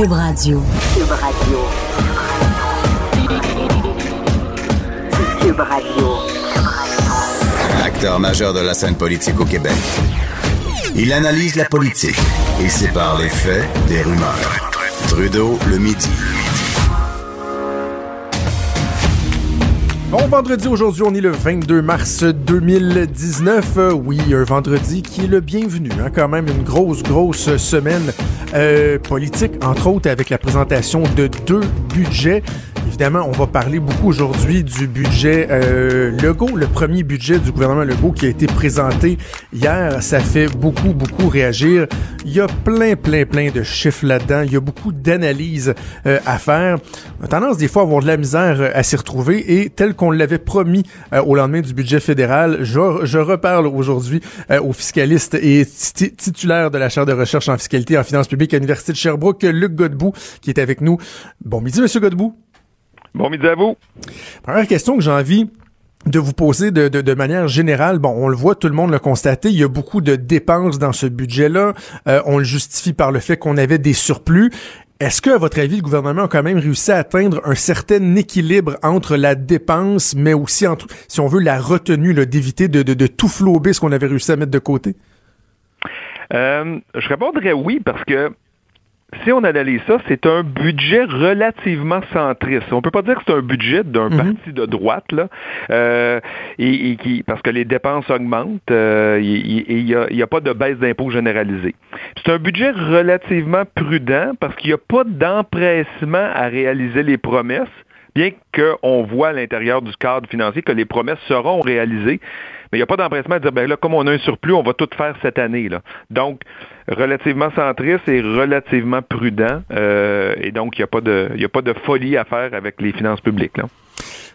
Cube Radio. Cube Radio. Cube Radio. Acteur majeur de la scène politique au Québec. Il analyse la politique et sépare les faits des rumeurs. Trudeau le midi. Bon vendredi aujourd'hui, on est le 22 mars 2019. Euh, oui, un vendredi qui est le bienvenu. Hein, quand même une grosse, grosse semaine euh, politique, entre autres avec la présentation de deux budgets. Évidemment, on va parler beaucoup aujourd'hui du budget euh, le premier budget du gouvernement Legault qui a été présenté hier. Ça fait beaucoup, beaucoup réagir. Il y a plein, plein, plein de chiffres là-dedans. Il y a beaucoup d'analyses euh, à faire. On a tendance des fois à avoir de la misère euh, à s'y retrouver et tel qu'on l'avait promis euh, au lendemain du budget fédéral, je, je reparle aujourd'hui au fiscaliste et titulaire de la chaire de recherche en fiscalité et en finances publiques à l'Université de Sherbrooke, Luc Godbout, qui est avec nous. Bon midi, Monsieur Godbout. Bon midi à vous. Première question que j'ai envie de vous poser de, de, manière générale, bon, on le voit, tout le monde l'a constaté, il y a beaucoup de dépenses dans ce budget-là. Euh, on le justifie par le fait qu'on avait des surplus. Est-ce que, à votre avis, le gouvernement a quand même réussi à atteindre un certain équilibre entre la dépense, mais aussi entre, si on veut, la retenue, d'éviter de, de, de, tout flouber ce qu'on avait réussi à mettre de côté? Euh, je répondrais oui, parce que si on analyse ça, c'est un budget relativement centriste. On peut pas dire que c'est un budget d'un mhm. parti de droite, là, euh, et, qui, parce que les dépenses augmentent euh, et il n'y a, pas de baisse d'impôts généralisée. C'est un budget relativement prudent parce qu'il n'y a pas d'empressement à réaliser les promesses, bien qu'on voit à l'intérieur du cadre financier que les promesses seront réalisées. Mais il n'y a pas d'empressement à dire, ben là, comme on a un surplus, on va tout faire cette année. Là. Donc, relativement centriste et relativement prudent. Euh, et donc, il n'y a, pas de, a pas de folie à faire avec les finances publiques. Là.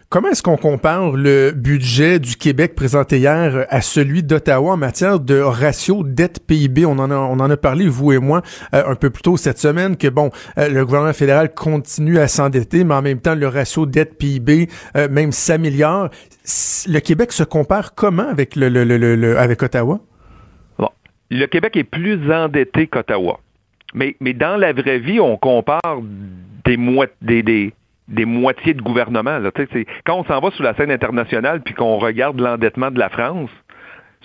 Comment est-ce qu'on compare le budget du Québec présenté hier à celui d'Ottawa en matière de ratio dette-PIB? On en a, on en a parlé, vous et moi, euh, un peu plus tôt cette semaine, que bon, euh, le gouvernement fédéral continue à s'endetter, mais en même temps, le ratio dette-PIB euh, même s'améliore. Le Québec se compare comment avec, le, le, le, avec Ottawa? Bon. Le Québec est plus endetté qu'Ottawa. Mais, mais dans la vraie vie, on compare des, des, des, des moitiés de gouvernement. Là. Quand on s'en va sur la scène internationale puis qu'on regarde l'endettement de la France,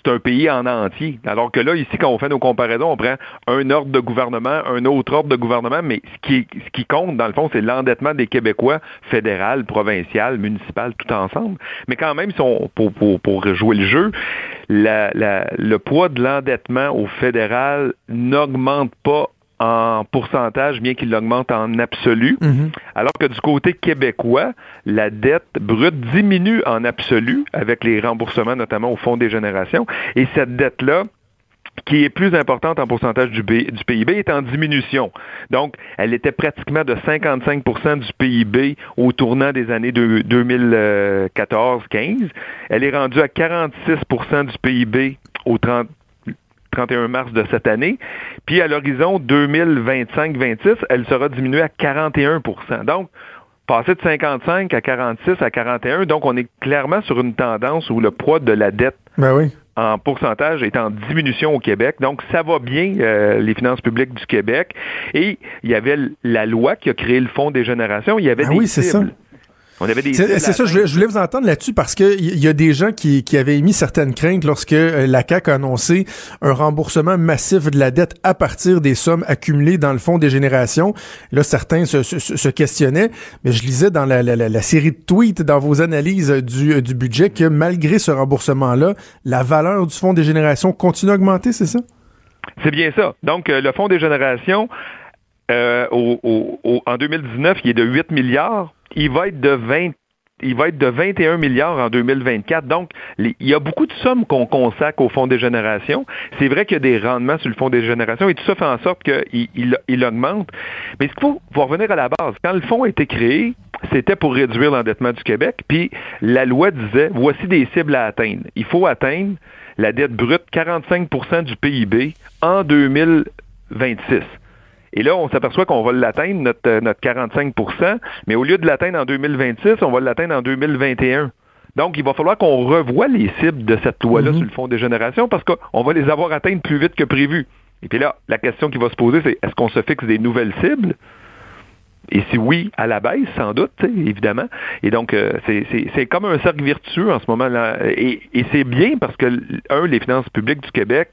c'est un pays en entier. Alors que là, ici, quand on fait nos comparaisons, on prend un ordre de gouvernement, un autre ordre de gouvernement, mais ce qui, ce qui compte, dans le fond, c'est l'endettement des Québécois, fédéral, provincial, municipal, tout ensemble. Mais quand même, si on, pour, pour, pour jouer le jeu, la, la, le poids de l'endettement au fédéral n'augmente pas en pourcentage, bien qu'il augmente en absolu, mhm. alors que du côté québécois, la dette brute diminue en absolu avec les remboursements, notamment au Fonds des générations, et cette dette-là, qui est plus importante en pourcentage du, du, PIB, est en diminution. Donc, elle était pratiquement de 55% du PIB au tournant des années 2014-15. Elle est rendue à 46% du PIB au 30, 31 mars de cette année. Puis à l'horizon 2025-26, elle sera diminuée à 41% Donc, passer de 55 à 46 à 41, donc on est clairement sur une tendance où le poids de la dette ben en pourcentage est en diminution au Québec. Donc, ça va bien, euh, les finances publiques du Québec. Et il y avait la loi qui a créé le Fonds des générations. Il y avait ah oui, c'est Ça. C'est ça, je voulais, vous entendre là-dessus parce que il y, a des gens qui, avaient émis certaines craintes lorsque euh, la CAQ a annoncé un remboursement massif de la dette à partir des sommes accumulées dans le fonds des générations. Là, certains se, questionnaient, mais je lisais dans la, série de tweets, dans vos analyses du, du budget, que malgré ce remboursement-là, la valeur du fonds des générations continue à augmenter, c'est ça? C'est bien ça. Donc, euh, le fonds des générations, euh, en 2019, il est de 8 milliards il va être de 20 il va être de 21 milliards en 2024. Donc, il y a beaucoup de sommes qu'on consacre au Fonds des générations. C'est vrai qu'il y a des rendements sur le Fonds des générations et tout ça fait en sorte qu'il il, augmente. Mais il faut, faut revenir à la base. Quand le fonds a été créé, c'était pour réduire l'endettement du Québec. Puis la loi disait, voici des cibles à atteindre. Il faut atteindre la dette brute 45% du PIB en 2026. Et là, on s'aperçoit qu'on va l'atteindre, notre, euh, notre 45% mais au lieu de l'atteindre en 2026, on va l'atteindre en 2021. Donc, il va falloir qu'on revoie les cibles de cette loi-là mhm. sur le Fonds des générations parce qu'on va les avoir atteintes plus vite que prévu. Et puis là, la question qui va se poser, c'est est-ce qu'on se fixe des nouvelles cibles? Et si oui, à la baisse, sans doute, évidemment. Et donc, euh, c'est comme un cercle vertueux en ce moment-là. Et, et c'est bien parce que, un, les finances publiques du Québec,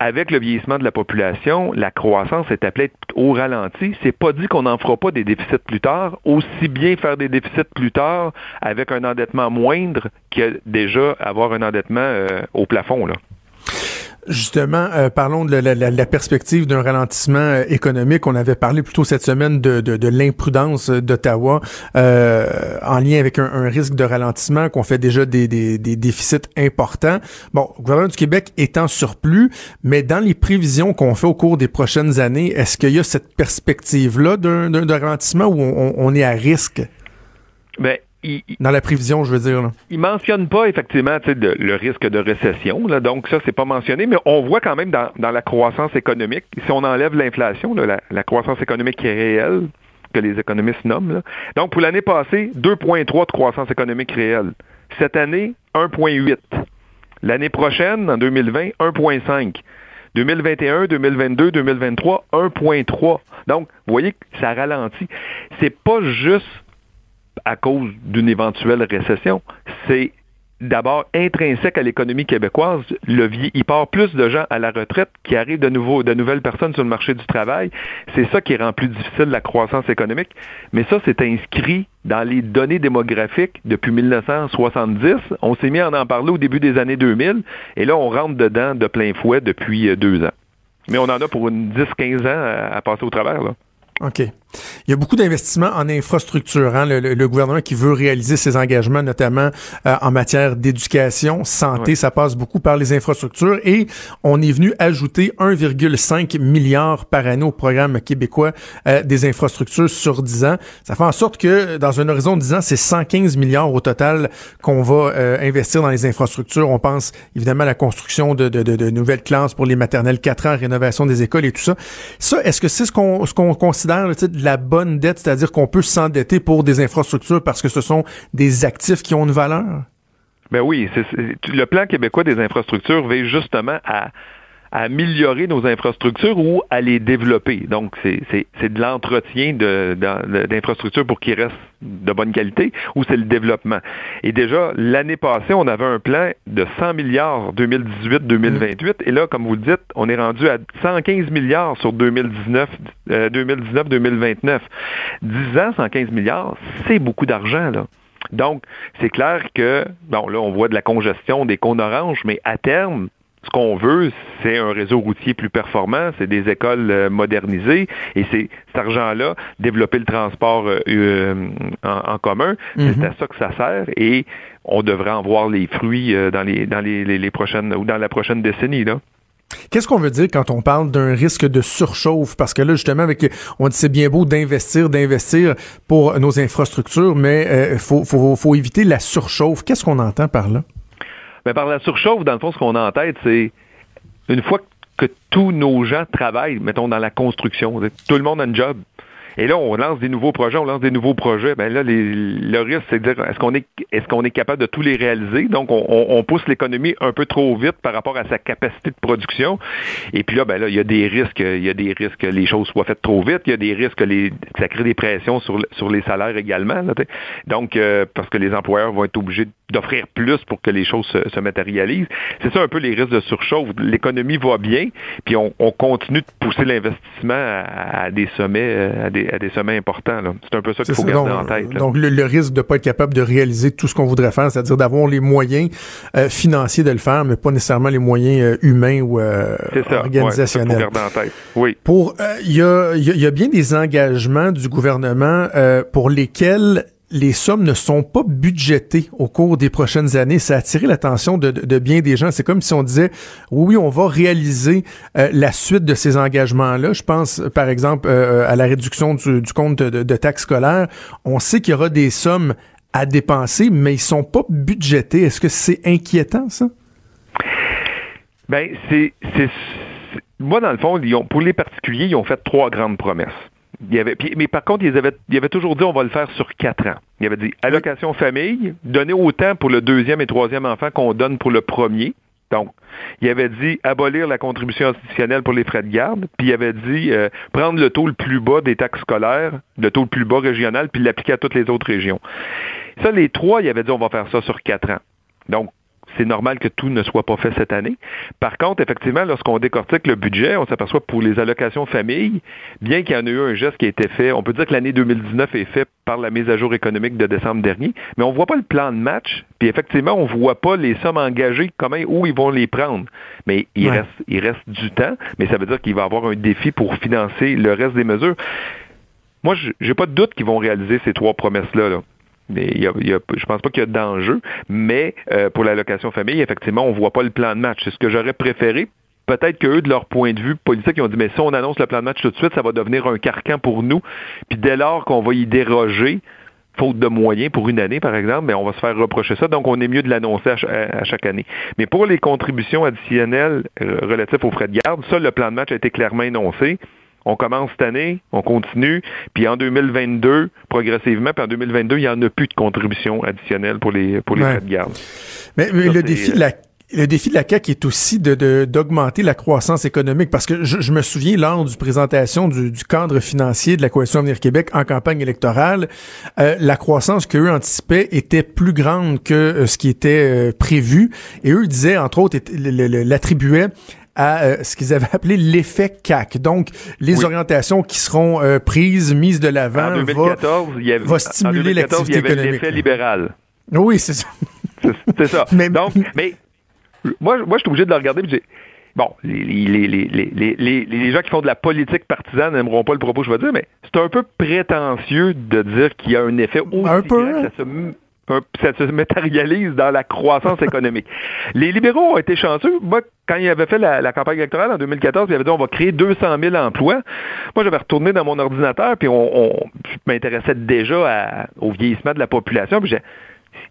avec le vieillissement de la population, la croissance est appelée au ralenti. C'est pas dit qu'on n'en fera pas des déficits plus tard. Aussi bien faire des déficits plus tard avec un endettement moindre que déjà avoir un endettement euh, au plafond. Là. Justement, euh, parlons de la, perspective d'un ralentissement euh, économique. On avait parlé plutôt cette semaine de, de, l'imprudence d'Ottawa euh, en lien avec un, risque de ralentissement, qu'on fait déjà des, des, déficits importants. Bon, le gouvernement du Québec est en surplus, mais dans les prévisions qu'on fait au cours des prochaines années, est-ce qu'il y a cette perspective-là d'un ralentissement où on, on est à risque? Ben, dans la prévision, je veux dire. Là. Il mentionne pas effectivement le risque de récession, là, donc ça, c'est pas mentionné, mais on voit quand même dans, la croissance économique, si on enlève l'inflation, la, croissance économique qui est réelle, que les économistes nomment. Donc, pour l'année passée, 2,3 de croissance économique réelle. Cette année, 1,8. L'année prochaine, en 2020, 1,5. 2021, 2022, 2023, 1,3. Donc, vous voyez que ça ralentit. C'est pas juste à cause d'une éventuelle récession. C'est d'abord intrinsèque à l'économie québécoise. Le, il part plus de gens à la retraite qui arrivent de nouveau, de nouvelles personnes sur le marché du travail. C'est ça qui rend plus difficile la croissance économique. Mais ça, c'est inscrit dans les données démographiques depuis 1970. On s'est mis à en parler au début des années 2000 et là, on rentre dedans de plein fouet depuis euh, deux ans. Mais on en a pour une 10-15 ans à, passer au travers. Là. OK. Il y a beaucoup d'investissements en infrastructure. Hein? Le, gouvernement qui veut réaliser ses engagements, notamment euh, en matière d'éducation, santé, ça passe beaucoup par les infrastructures. Et on est venu ajouter 1,5 milliard par année au programme québécois euh, des infrastructures sur 10 ans. Ça fait en sorte que dans un horizon de 10 ans, c'est 115 milliards au total qu'on va euh, investir dans les infrastructures. On pense évidemment à la construction de, de, de, nouvelles classes pour les maternelles 4 ans, rénovation des écoles et tout ça. Ça, est-ce que c'est ce qu'on ce qu'on considère de la bonne dette, c'est-à-dire qu'on peut s'endetter pour des infrastructures parce que ce sont des actifs qui ont une valeur? Ben oui, le plan québécois des infrastructures veille justement à à améliorer nos infrastructures ou à les développer. Donc, c'est de l'entretien d'infrastructures pour qu'ils restent de bonne qualité ou c'est le développement. Et déjà, l'année passée, on avait un plan de 100 milliards 2018-2028 et là, comme vous le dites, on est rendu à 115 milliards sur 2019, 2019-2029. 10 ans, 115 milliards, c'est beaucoup d'argent, là. Donc, c'est clair que, bon, là, on voit de la congestion des cônes oranges, mais à terme, ce qu'on veut, c'est un réseau routier plus performant, c'est des écoles euh, modernisées, et c'est cet argent-là, développer le transport euh, euh, en, commun, c'est mhm. à ça que ça sert, et on devrait en voir les fruits dans les dans les, prochaines ou dans la prochaine décennie là. Qu'est-ce qu'on veut dire quand on parle d'un risque de surchauffe? Parce que là, justement, avec, on dit c'est bien beau d'investir, d'investir pour nos infrastructures, mais il faut, faut, faut éviter la surchauffe. Qu'est-ce qu'on entend par là? Mais par la surchauffe, dans le fond, ce qu'on a en tête, c'est une fois que tous nos gens travaillent, mettons, dans la construction, tout le monde a un job. Et là, on lance des nouveaux projets, on lance des nouveaux projets. Ben là, le risque, c'est de dire est-ce qu'on est est-ce qu'on est capable de tous les réaliser? Donc, on, pousse l'économie un peu trop vite par rapport à sa capacité de production. Et puis là, ben là, il y a des risques, il y a des risques que les choses soient faites trop vite. Il y a des risques que, les, ça crée des pressions sur, sur les salaires également. Donc, euh, parce que les employeurs vont être obligés d'offrir plus pour que les choses se, matérialisent. C'est ça un peu les risques de surchauffe. L'économie va bien, puis on, continue de pousser l'investissement à, des sommets, euh, à des, à des sommets importants. C'est un peu ça qu'il faut garder en tête. Donc, le, risque de ne pas être capable de réaliser tout ce qu'on voudrait faire, c'est-à-dire d'avoir les moyens euh, financiers de le faire, mais pas nécessairement les moyens euh, humains ou euh, organisationnels. Ouais, garder en tête. Oui. Pour, il y a, y, a bien des engagements du gouvernement pour lesquels les sommes ne sont pas budgétées au cours des prochaines années. Ça a attiré l'attention de, bien des gens. C'est comme si on disait, oui, on va réaliser euh, la suite de ces engagements-là. Je pense, par exemple, euh, à la réduction du, compte de, taxes scolaires. On sait qu'il y aura des sommes à dépenser, mais ils sont pas budgétés. Est-ce que c'est inquiétant, ça? Ben, c'est, moi, dans le fond, pour les particuliers, ils ont fait trois grandes promesses mais par contre, ils avaient, ils avaient toujours dit on va le faire sur quatre ans. Ils avaient dit allocation famille, donner autant pour le deuxième et troisième enfant qu'on donne pour le premier. Donc, il avait dit abolir la contribution institutionnelle pour les frais de garde, puis il avait dit euh, prendre le taux le plus bas des taxes scolaires, le taux le plus bas régional, puis l'appliquer à toutes les autres régions. Ça, les trois, il avait dit on va faire ça sur quatre ans. Donc, c'est normal que tout ne soit pas fait cette année. Par contre, effectivement, lorsqu'on décortique le budget, on s'aperçoit pour les allocations famille, bien qu'il y en ait eu un geste qui a été fait, on peut dire que l'année 2019 est fait par la mise à jour économique de décembre dernier, mais on ne voit pas le plan de match, puis effectivement, on ne voit pas les sommes engagées, comment, où ils vont les prendre. Mais il, reste, il reste du temps, mais ça veut dire qu'il va y avoir un défi pour financer le reste des mesures. Moi, je n'ai pas de doute qu'ils vont réaliser ces trois promesses-là. Là. Mais il y a, je pense pas qu'il y a d'enjeu, mais euh, pour l'allocation famille, effectivement, on voit pas le plan de match. C'est ce que j'aurais préféré. Peut-être qu'eux, de leur point de vue politique, ils ont dit, mais si on annonce le plan de match tout de suite, ça va devenir un carcan pour nous. Puis dès lors qu'on va y déroger, faute de moyens pour une année, par exemple, mais on va se faire reprocher ça. Donc, on est mieux de l'annoncer à, chaque année. Mais pour les contributions additionnelles euh, relatives aux frais de garde, ça, le plan de match a été clairement énoncé on commence cette année, on continue, puis en 2022, progressivement, puis en 2022, il n'y en a plus de contribution additionnelle pour les, pour les frais de garde. Mais, le défi de la le défi de la CAQ est aussi de d'augmenter la croissance économique parce que je, me souviens lors du présentation du, cadre financier de la coalition Avenir Québec en campagne électorale, euh, la croissance qu'eux anticipaient était plus grande que euh, ce qui était euh, prévu et eux disaient entre autres l'attribuaient à euh, ce qu'ils avaient appelé l'effet CAC. Donc, les orientations qui seront euh, prises, mises de l'avant, va, stimuler l'activité économique. l'effet libéral. Oui, c'est ça. C'est ça. mais, Donc, mais moi, moi, je suis obligé de le regarder Bon, les, les, les, les, gens qui font de la politique partisane n'aimeront pas le propos que je vais dire, mais c'est un peu prétentieux de dire qu'il y a un effet aussi un peu. Grand ça se ça se matérialise dans la croissance économique. Les libéraux ont été chanceux. Moi, quand ils avaient fait la, campagne électorale en 2014, ils avaient dit on va créer 200 000 emplois. Moi, j'avais retourné dans mon ordinateur, puis on, je m'intéressais déjà au vieillissement de la population. Puis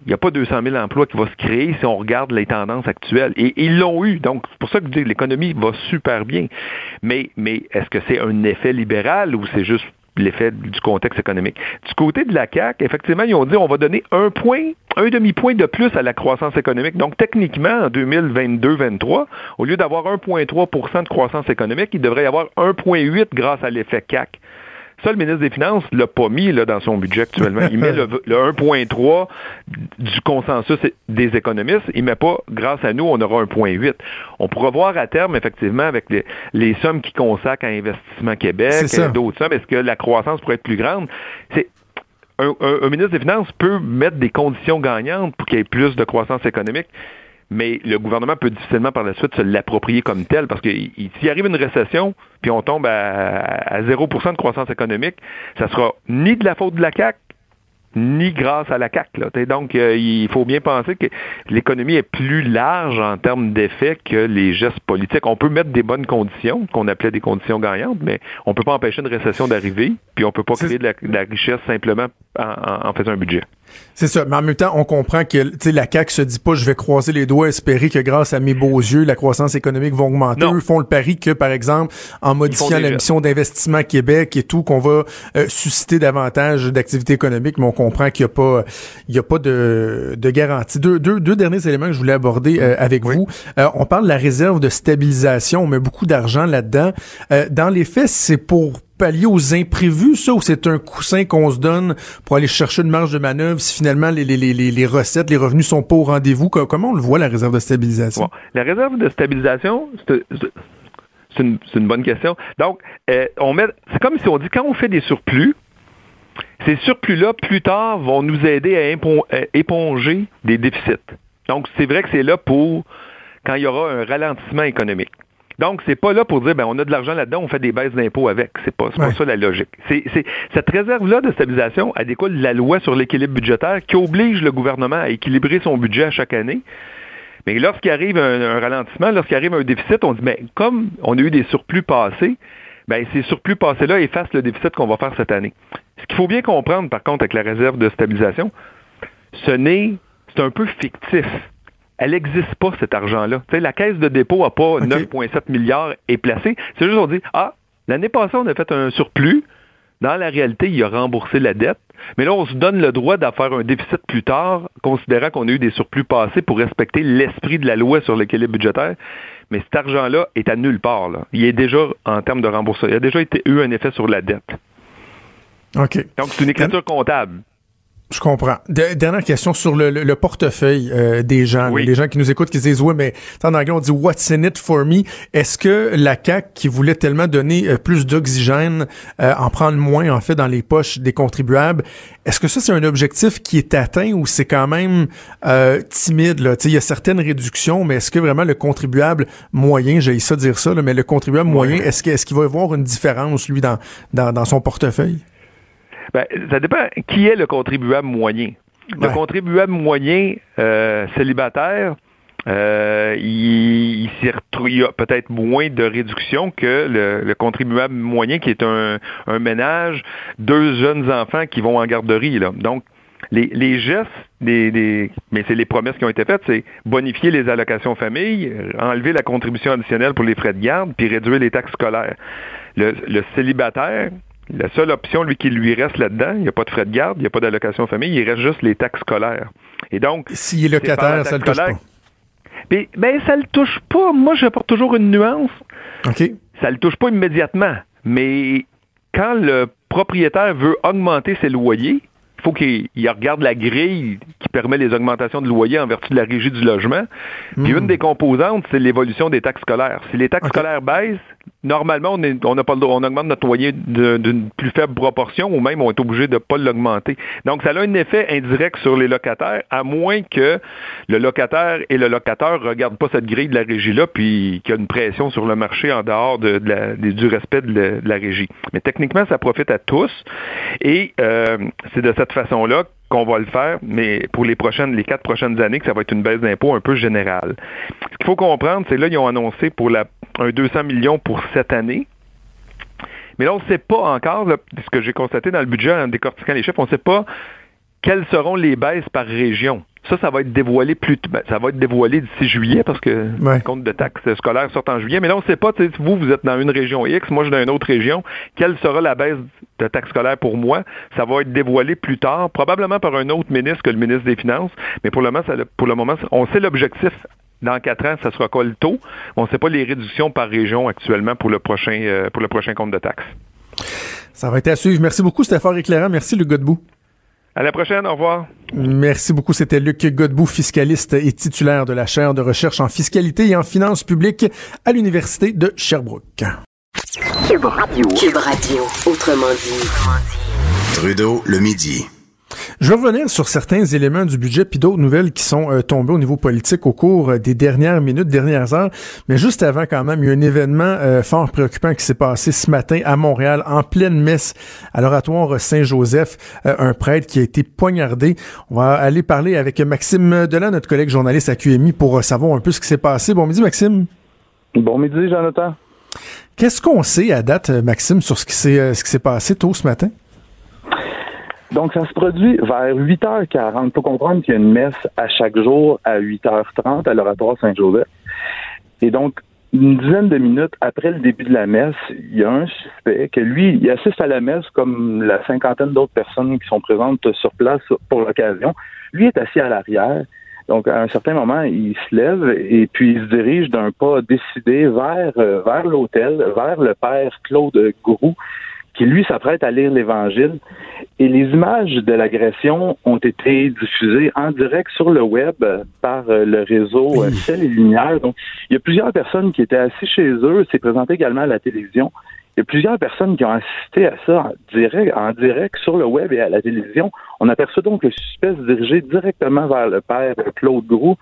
il n'y a pas 200 000 emplois qui vont se créer si on regarde les tendances actuelles. Et ils l'ont eu. Donc, c'est pour ça que je dis l'économie va super bien. Mais, mais est-ce que c'est un effet libéral ou c'est juste l'effet du contexte économique. Du côté de la CAC, effectivement, ils ont dit on va donner un point, un demi-point de plus à la croissance économique. Donc, techniquement, en 2022-23, au lieu d'avoir 1,3% de croissance économique, il devrait y avoir 1,8 grâce à l'effet CAC. Ça, le ministre des Finances l'a pas mis là, dans son budget actuellement. Il met le, 1,3 du consensus des économistes. Il met pas, grâce à nous, on aura 1,8. On pourra voir à terme, effectivement, avec les, sommes qui consacrent à Investissement Québec, et d'autres sommes, est-ce que la croissance pourrait être plus grande? C'est un, ministre des Finances peut mettre des conditions gagnantes pour qu'il y ait plus de croissance économique mais le gouvernement peut difficilement par la suite se l'approprier comme tel parce que s'il arrive une récession, puis on tombe à, à 0 de croissance économique, ça sera ni de la faute de la CAC, ni grâce à la CAC. Donc, euh, il faut bien penser que l'économie est plus large en termes d'effets que les gestes politiques. On peut mettre des bonnes conditions, qu'on appelait des conditions gagnantes, mais on ne peut pas empêcher une récession d'arriver, puis on ne peut pas créer de la, richesse simplement en faisant un budget. C'est ça, mais en même temps, on comprend que la CAQ se dit pas je vais croiser les doigts, espérer que grâce à mes beaux yeux, la croissance économique va augmenter. Eux font le pari que, par exemple, en modifiant la mission d'investissement Québec et tout, qu'on va euh, susciter davantage d'activité économique, mais on comprend qu'il n'y a pas il y a pas de, de garantie. Deux, deux, deux derniers éléments que je voulais aborder euh, avec vous. Euh, on parle de la réserve de stabilisation, on met beaucoup d'argent là-dedans. dans les faits, c'est pour pallier aux imprévus, ça, ou c'est un coussin qu'on se donne pour aller chercher une marge de manœuvre si finalement les, recettes, les revenus sont pas au rendez-vous? Comment on le voit, la réserve de stabilisation? la réserve de stabilisation, c'est une, bonne question. Donc, euh, on met, c'est comme si on dit quand on fait des surplus, ces surplus-là, plus tard, vont nous aider à éponger des déficits. Donc, c'est vrai que c'est là pour quand il y aura un ralentissement économique. Donc, c'est pas là pour dire, ben, on a de l'argent là-dedans, on fait des baisses d'impôts avec. C'est pas, pas ça la logique. C'est, cette réserve-là de stabilisation, elle découle de la loi sur l'équilibre budgétaire qui oblige le gouvernement à équilibrer son budget à chaque année. Mais lorsqu'il arrive un, ralentissement, lorsqu'il arrive un déficit, on dit, ben, comme on a eu des surplus passés, ben, ces surplus passés-là effacent le déficit qu'on va faire cette année. Ce qu'il faut bien comprendre, par contre, avec la réserve de stabilisation, ce n'est, c'est un peu fictif elle n'existe pas, cet argent-là. la caisse de dépôt n'a pas 9,7 milliards et placé. C'est juste on dit, ah, l'année passée, on a fait un surplus, Dans la réalité, il a remboursé la dette, mais là, on se donne le droit d'en faire un déficit plus tard, considérant qu'on a eu des surplus passés pour respecter l'esprit de la loi sur l'équilibre budgétaire. Mais cet argent-là est à nulle part. Il est déjà, en termes de remboursement, il a déjà été, eu un effet sur la dette. OK. Donc, c'est une écriture comptable. Je comprends. dernière question sur le, portefeuille euh, des gens. Les gens qui nous écoutent, qui disent, oui, mais en anglais, on dit What's in it for me? Est-ce que la CAQ, qui voulait tellement donner euh, plus d'oxygène, euh, en prendre moins, en fait, dans les poches des contribuables, est-ce que ça, c'est un objectif qui est atteint ou c'est quand même timide? Là? Il y a certaines réductions, mais est-ce que vraiment le contribuable moyen, j'ai ça dire ça, mais le contribuable moyen, est-ce qu'il est qu'il va y avoir une différence, lui, dans, dans, dans son portefeuille? Ben, ça dépend qui est le contribuable moyen. Le contribuable moyen euh, célibataire, euh, il, il, y a peut-être moins de réduction que le, contribuable moyen qui est un, ménage, deux jeunes enfants qui vont en garderie. Là. Donc, les, gestes, des, mais c'est les promesses qui ont été faites, c'est bonifier les allocations famille, enlever la contribution additionnelle pour les frais de garde, puis réduire les taxes scolaires. le célibataire, la seule option, lui, qui lui reste là-dedans, il n'y a pas de frais de garde, il n'y a pas d'allocation famille, il reste juste les taxes scolaires. Et donc. S'il est locataire, ça ne le touche pas. Mais, ben, ça le touche pas. Moi, j'apporte toujours une nuance. OK. Ça le touche pas immédiatement. Mais quand le propriétaire veut augmenter ses loyers, il faut qu'il regarde la grille qui permet les augmentations de loyer en vertu de la régie du logement. Puis hmm. une des composantes, c'est l'évolution des taxes scolaires. Si les taxes scolaires baissent, normalement, on, n'a pas le, on augmente notre loyer d'une plus faible proportion ou même on est obligé de ne pas l'augmenter. Donc, ça a un effet indirect sur les locataires, à moins que le locataire et le locataire ne regardent pas cette grille de la régie-là, puis qu'il y a une pression sur le marché en dehors de, du respect de la, régie. Mais techniquement, ça profite à tous. Et euh, c'est de cette façon-là qu'on va le faire, mais pour les prochaines, les quatre prochaines années, que ça va être une baisse d'impôt un peu générale. Ce qu'il faut comprendre, c'est là, ils ont annoncé pour la, un 200 millions pour cette année. Mais là, on ne sait pas encore, ce que j'ai constaté dans le budget en décortiquant les chiffres, on ne sait pas quelles seront les baisses par région. Ça, ça va être dévoilé plus ben, ça va être dévoilé d'ici juillet parce que le compte de taxes scolaires sort en juillet. Mais là, on ne sait pas, vous, vous êtes dans une région X, moi je suis dans une autre région. Quelle sera la baisse de taxes scolaires pour moi? Ça va être dévoilé plus tard, probablement par un autre ministre que le ministre des Finances. Mais pour le moment, ça, pour le moment on sait l'objectif dans quatre ans, ça sera quoi le taux? On ne sait pas les réductions par région actuellement pour le prochain, euh, pour le prochain compte de taxes. Ça va être à suivre. Merci beaucoup, c'était fort éclairant. Merci, le Godbout. À la prochaine, au revoir. Merci beaucoup. C'était Luc Godbout, fiscaliste et titulaire de la chaire de recherche en fiscalité et en finances publiques à l'Université de Sherbrooke. Cube Radio. Cube Radio, autrement dit. Trudeau, le midi. Je vais revenir sur certains éléments du budget puis d'autres nouvelles qui sont euh, tombées au niveau politique au cours euh, des dernières minutes, dernières heures. Mais juste avant, quand même, il y a un événement euh, fort préoccupant qui s'est passé ce matin à Montréal, en pleine messe à l'oratoire Saint-Joseph, un prêtre qui a été poignardé. On va aller parler avec Maxime Delan, notre collègue journaliste à QMI, pour savoir un peu ce qui s'est passé. Bon midi, Maxime. Bon midi, Jonathan. Qu'est-ce qu'on sait à date, Maxime, sur ce qui s'est ce qui s'est passé tôt ce matin? Donc, ça se produit vers 8h40. Il faut comprendre qu'il y a une messe à chaque jour à 8h30 à l'oratoire Saint-Joseph. Et donc, une dizaine de minutes après le début de la messe, il y a un suspect que lui, il assiste à la messe comme la cinquantaine d'autres personnes qui sont présentes sur place pour l'occasion. Lui est assis à l'arrière. Donc, à un certain moment, il se lève et puis il se dirige d'un pas décidé vers, euh, vers l'hôtel, vers le père Claude Grou, qui lui s'apprête à lire l'Évangile. Et les images de l'agression ont été diffusées en direct sur le web par euh, le réseau euh, Ciel et Lumière. Donc, il y a plusieurs personnes qui étaient assises chez eux. C'est présenté également à la télévision. Il y a plusieurs personnes qui ont assisté à ça en direct, en direct sur le web et à la télévision. On aperçoit donc le suspect se diriger directement vers le père Claude Groux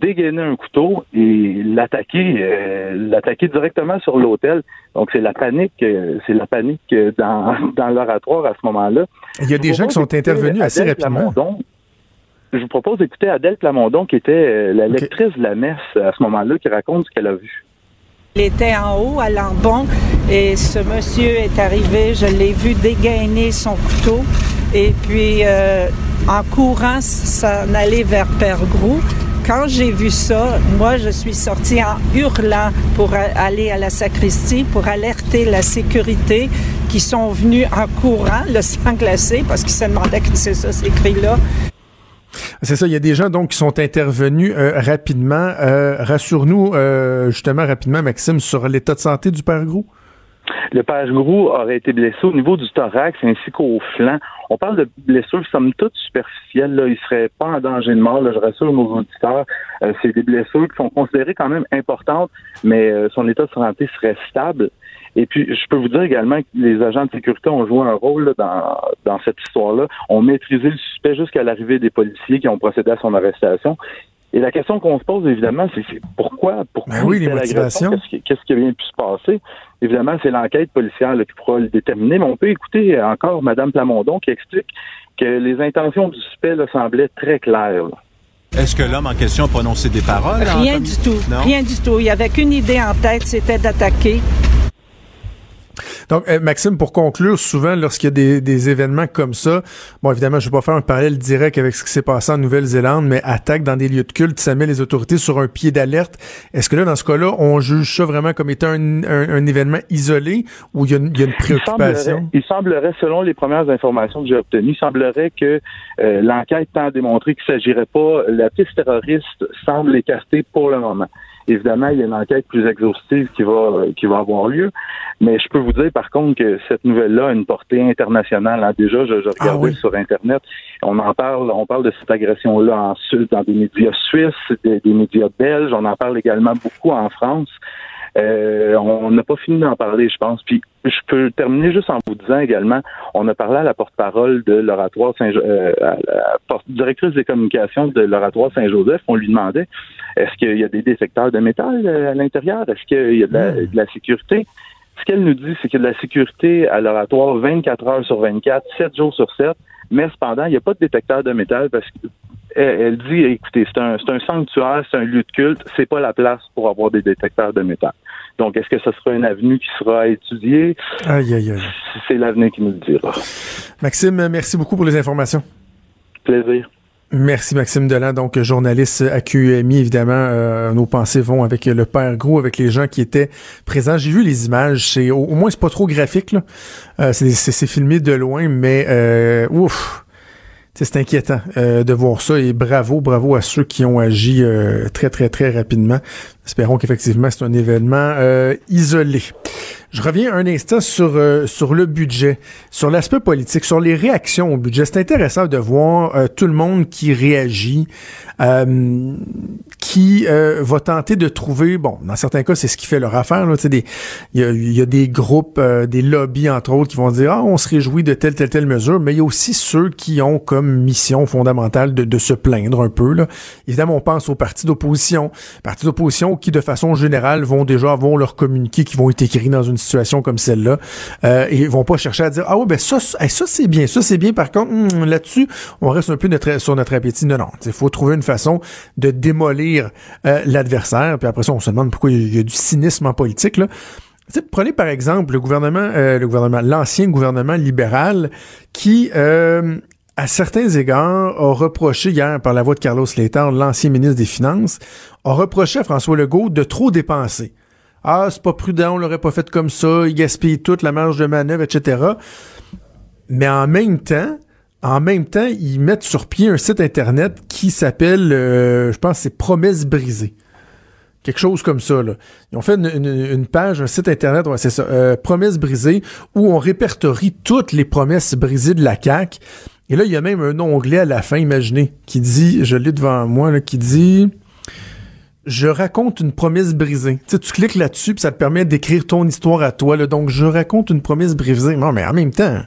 dégainer un couteau et l'attaquer, euh, l'attaquer directement sur l'hôtel. Donc c'est la panique, euh, c'est la panique dans, dans l'oratoire à ce moment-là. Il y a des gens qui sont intervenus assez rapidement. je vous propose d'écouter Adèle Plamondon, qui était euh, la lectrice de la messe à ce moment-là, qui raconte ce qu'elle a vu. Il était en haut à Lambon et ce monsieur est arrivé, je l'ai vu dégainer son couteau et puis en courant s'en aller vers Père Grou quand j'ai vu ça, moi, je suis sortie en hurlant pour aller à la sacristie, pour alerter la sécurité. qui sont venus en courant, le sang glacé, parce qu'ils se demandaient que c'est ça, ces cris-là. C'est ça, il y a des gens donc qui sont intervenus euh, rapidement. Euh, rassure-nous euh, justement rapidement, Maxime, sur l'état de santé du père Grou. Le père Grou aurait été blessé au niveau du thorax ainsi qu'au flanc. On parle de blessures somme toute superficielles. Là. Il ne serait pas en danger de mort, là, je rassure nos auditeurs. c'est des blessures qui sont considérées quand même importantes, mais son état de santé serait stable. Et puis, je peux vous dire également que les agents de sécurité ont joué un rôle dans, dans cette histoire-là. ont maîtrisé le suspect jusqu'à l'arrivée des policiers qui ont procédé à son arrestation. Et la question qu'on se pose, évidemment, c'est pourquoi, pourquoi ben oui, les motivations. Qu'est-ce qui, vient pu se passer? Évidemment, c'est l'enquête policière qui pourra le déterminer, mais on peut écouter encore Mme Plamondon qui explique que les intentions du suspect semblaient très claires. Est-ce que l'homme en question a prononcé des paroles? Rien du tout. Rien du tout. Il y avait qu'une idée en tête, c'était d'attaquer. Donc, euh, Maxime, pour conclure, souvent, lorsqu'il y a des, des, événements comme ça, bon, évidemment, je vais pas faire un parallèle direct avec ce qui s'est passé en Nouvelle-Zélande, mais attaque dans des lieux de culte, ça met les autorités sur un pied d'alerte. Est-ce que là, dans ce cas-là, on juge ça vraiment comme étant un, un, événement isolé ou il y, a une, il y a une préoccupation? Il semblerait, selon les premières informations que j'ai obtenues, il semblerait que euh, l'enquête tend à démontrer qu'il ne s'agirait pas, la piste terroriste semble écartée pour le moment. Évidemment, il y a une enquête plus exhaustive qui va qui va avoir lieu, mais je peux vous dire par contre que cette nouvelle-là a une portée internationale. Hein. Déjà, je, je ah regardais sur Internet, on en parle, on parle de cette agression-là en dans des médias suisses, des, des médias belges, on en parle également beaucoup en France. Euh, on n'a pas fini d'en parler, je pense. Puis je peux terminer juste en vous disant également, on a parlé à la porte-parole de l'oratoire Saint euh, à la directrice des communications de l'oratoire Saint-Joseph, on lui demandait est-ce qu'il y a des détecteurs de métal euh, à l'intérieur? Est-ce qu'il y a de la, de la sécurité? Ce qu'elle nous dit, c'est qu'il y a de la sécurité à l'oratoire 24 heures sur 24, 7 jours sur 7, mais cependant, il n'y a pas de détecteur de métal parce que elle, dit, écoutez, c'est un, un sanctuaire, c'est un lieu de culte, c'est pas la place pour avoir des détecteurs de métal. Donc, est-ce que ce sera une avenue qui sera étudiée? Aïe, aïe, aïe. C'est l'avenir qui nous le dira. Maxime, merci beaucoup pour les informations. Plaisir. Merci Maxime Delan, donc journaliste à QMI, évidemment, euh, nos pensées vont avec le père Gros, avec les gens qui étaient présents. J'ai vu les images, c'est au, moins c'est pas trop graphique. Euh, c'est filmé de loin, mais euh, ouf, c'est inquiétant euh, de voir ça et bravo, bravo à ceux qui ont agi euh, très, très, très rapidement. Espérons qu'effectivement c'est un événement euh, isolé. Je reviens un instant sur, euh, sur le budget, sur l'aspect politique, sur les réactions au budget. C'est intéressant de voir euh, tout le monde qui réagit, euh, qui va tenter de trouver, bon, dans certains cas, c'est ce qui fait leur affaire. Il y a, y a, des groupes, des lobbies, entre autres, qui vont dire, ah, on se réjouit de telle, telle, telle mesure, mais il y a aussi ceux qui ont comme mission fondamentale de, se plaindre un peu. Là. Évidemment, on pense aux partis d'opposition. Partis d'opposition qui, de façon générale, vont déjà avoir leur communiqué qui vont être écrits dans une situation comme celle-là. Euh, et vont pas chercher à dire ah ouais ben ça ça c'est bien, ça c'est bien. Par contre hmm, là-dessus on reste un peu sur notre appétit. Non non, il faut trouver une façon de démolir euh, l'adversaire. Puis après ça on se demande pourquoi il y, a du cynisme en politique là. prenez par exemple le gouvernement, euh, le gouvernement, l'ancien gouvernement libéral qui, euh, à certains égards, a reproché hier par la voix de Carlos Letard, l'ancien ministre des Finances, a reproché à François Legault de trop dépenser. Ah, c'est pas prudent, on l'aurait pas fait comme ça, il gaspille toute la marge de manœuvre, etc. Mais en même temps, en même temps, ils mettent sur pied un site internet qui s'appelle, euh, je pense, c'est Promesses brisées. Quelque chose comme ça. Là. Ils ont fait une, page, un site internet, ouais, c'est ça, euh, Promesses brisées, où on répertorie toutes les promesses brisées de la CAQ. Et là, il y a même un onglet à la fin, imaginez, qui dit, je l'ai devant moi, là, qui dit je raconte une promesse brisée. Tu, sais, tu cliques là-dessus, puis ça te permet d'écrire ton histoire à toi. Là. Donc, je raconte une promesse brisée. Non, mais en même temps,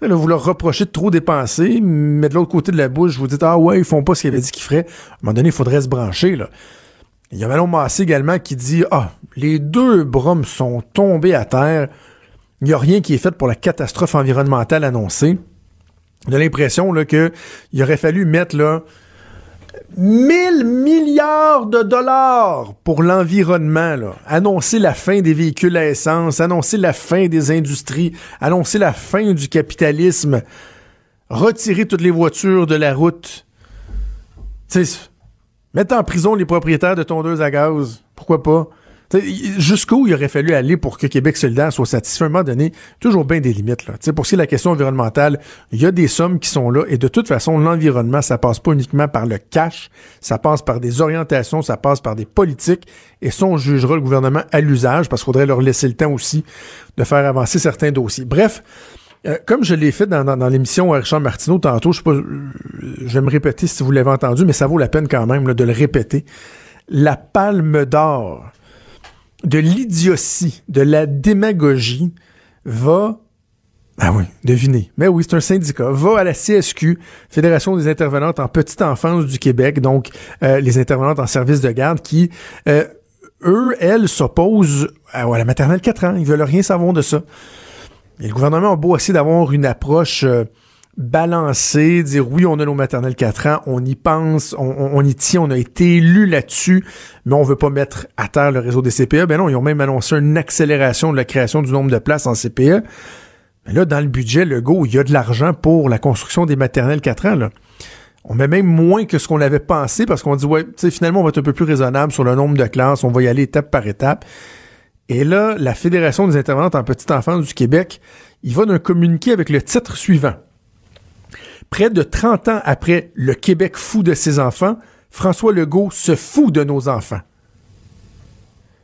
là, vous leur reprochez de trop dépenser, mais de l'autre côté de la bouche, vous dites Ah ouais, ils font pas ce qu'ils avaient dit qu'ils feraient. À un moment donné, il faudrait se brancher. Il y a Manon Massé également qui dit Ah, les deux bromes sont tombés à terre. Il n'y a rien qui est fait pour la catastrophe environnementale annoncée. On a l'impression qu'il aurait fallu mettre là 1000 milliards de dollars pour l'environnement, Annoncer la fin des véhicules à essence, annoncer la fin des industries, annoncer la fin du capitalisme, retirer toutes les voitures de la route. Mettre en prison les propriétaires de tondeuses à gaz, pourquoi pas? Jusqu'où il aurait fallu aller pour que Québec solidaire soit satisfait? À un moment donné, toujours bien des limites. Là. pour ce qui est la question environnementale, il y a des sommes qui sont là et de toute façon, l'environnement, ça passe pas uniquement par le cash, ça passe par des orientations, ça passe par des politiques et ça, on jugera le gouvernement à l'usage parce qu'il faudrait leur laisser le temps aussi de faire avancer certains dossiers. Bref, euh, comme je l'ai fait dans, dans, l'émission Richard Martineau tantôt, je, sais pas, je vais me répéter si vous l'avez entendu, mais ça vaut la peine quand même de le répéter. La palme d'or de l'idiotie, de la démagogie va ah oui, devinez. Mais oui, c'est un syndicat. Va à la CSQ, Fédération des intervenantes en petite enfance du Québec, donc euh, les intervenantes en service de garde qui, euh, eux, elles, s'opposent à, la maternelle 4 ans. Ils veulent rien savoir de ça. Et le gouvernement a beau essayer d'avoir une approche euh, balancée, dire oui, on a nos maternelles 4 ans, on y pense, on, y tient, on a été élu là-dessus, mais on veut pas mettre à terre le réseau des CPE. Ben non, ils ont même annoncé une accélération de la création du nombre de places en CPE. Mais là, dans le budget, le go, il y a de l'argent pour la construction des maternelles 4 ans. On met même moins que ce qu'on avait pensé parce qu'on dit, ouais, finalement, on va être un peu plus raisonnable sur le nombre de classes, on va y aller étape par étape. Et là, la Fédération des intervenantes en petite enfance du Québec, il va d'un communiqué avec le titre suivant. Près de 30 ans après le Québec fou de ses enfants, François Legault se fout de nos enfants.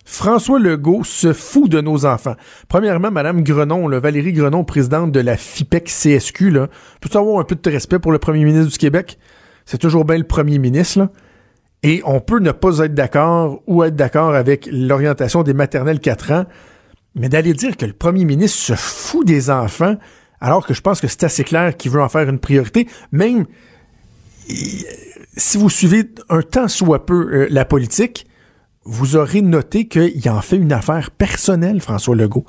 François Legault se fout de nos enfants. Premièrement, Madame Grenon, Valérie Grenon, présidente de la FIPEC CSQ, là, peut avoir un peu de respect pour le premier ministre du Québec? C'est toujours bien le premier ministre. Et on peut ne pas être d'accord ou être d'accord avec l'orientation des maternelles 4 ans, mais d'aller dire que le premier ministre se fout des enfants, alors que je pense que c'est assez clair qu'il veut en faire une priorité, même si vous suivez un temps soit peu euh, la politique, vous aurez noté qu'il en fait une affaire personnelle, François Legault,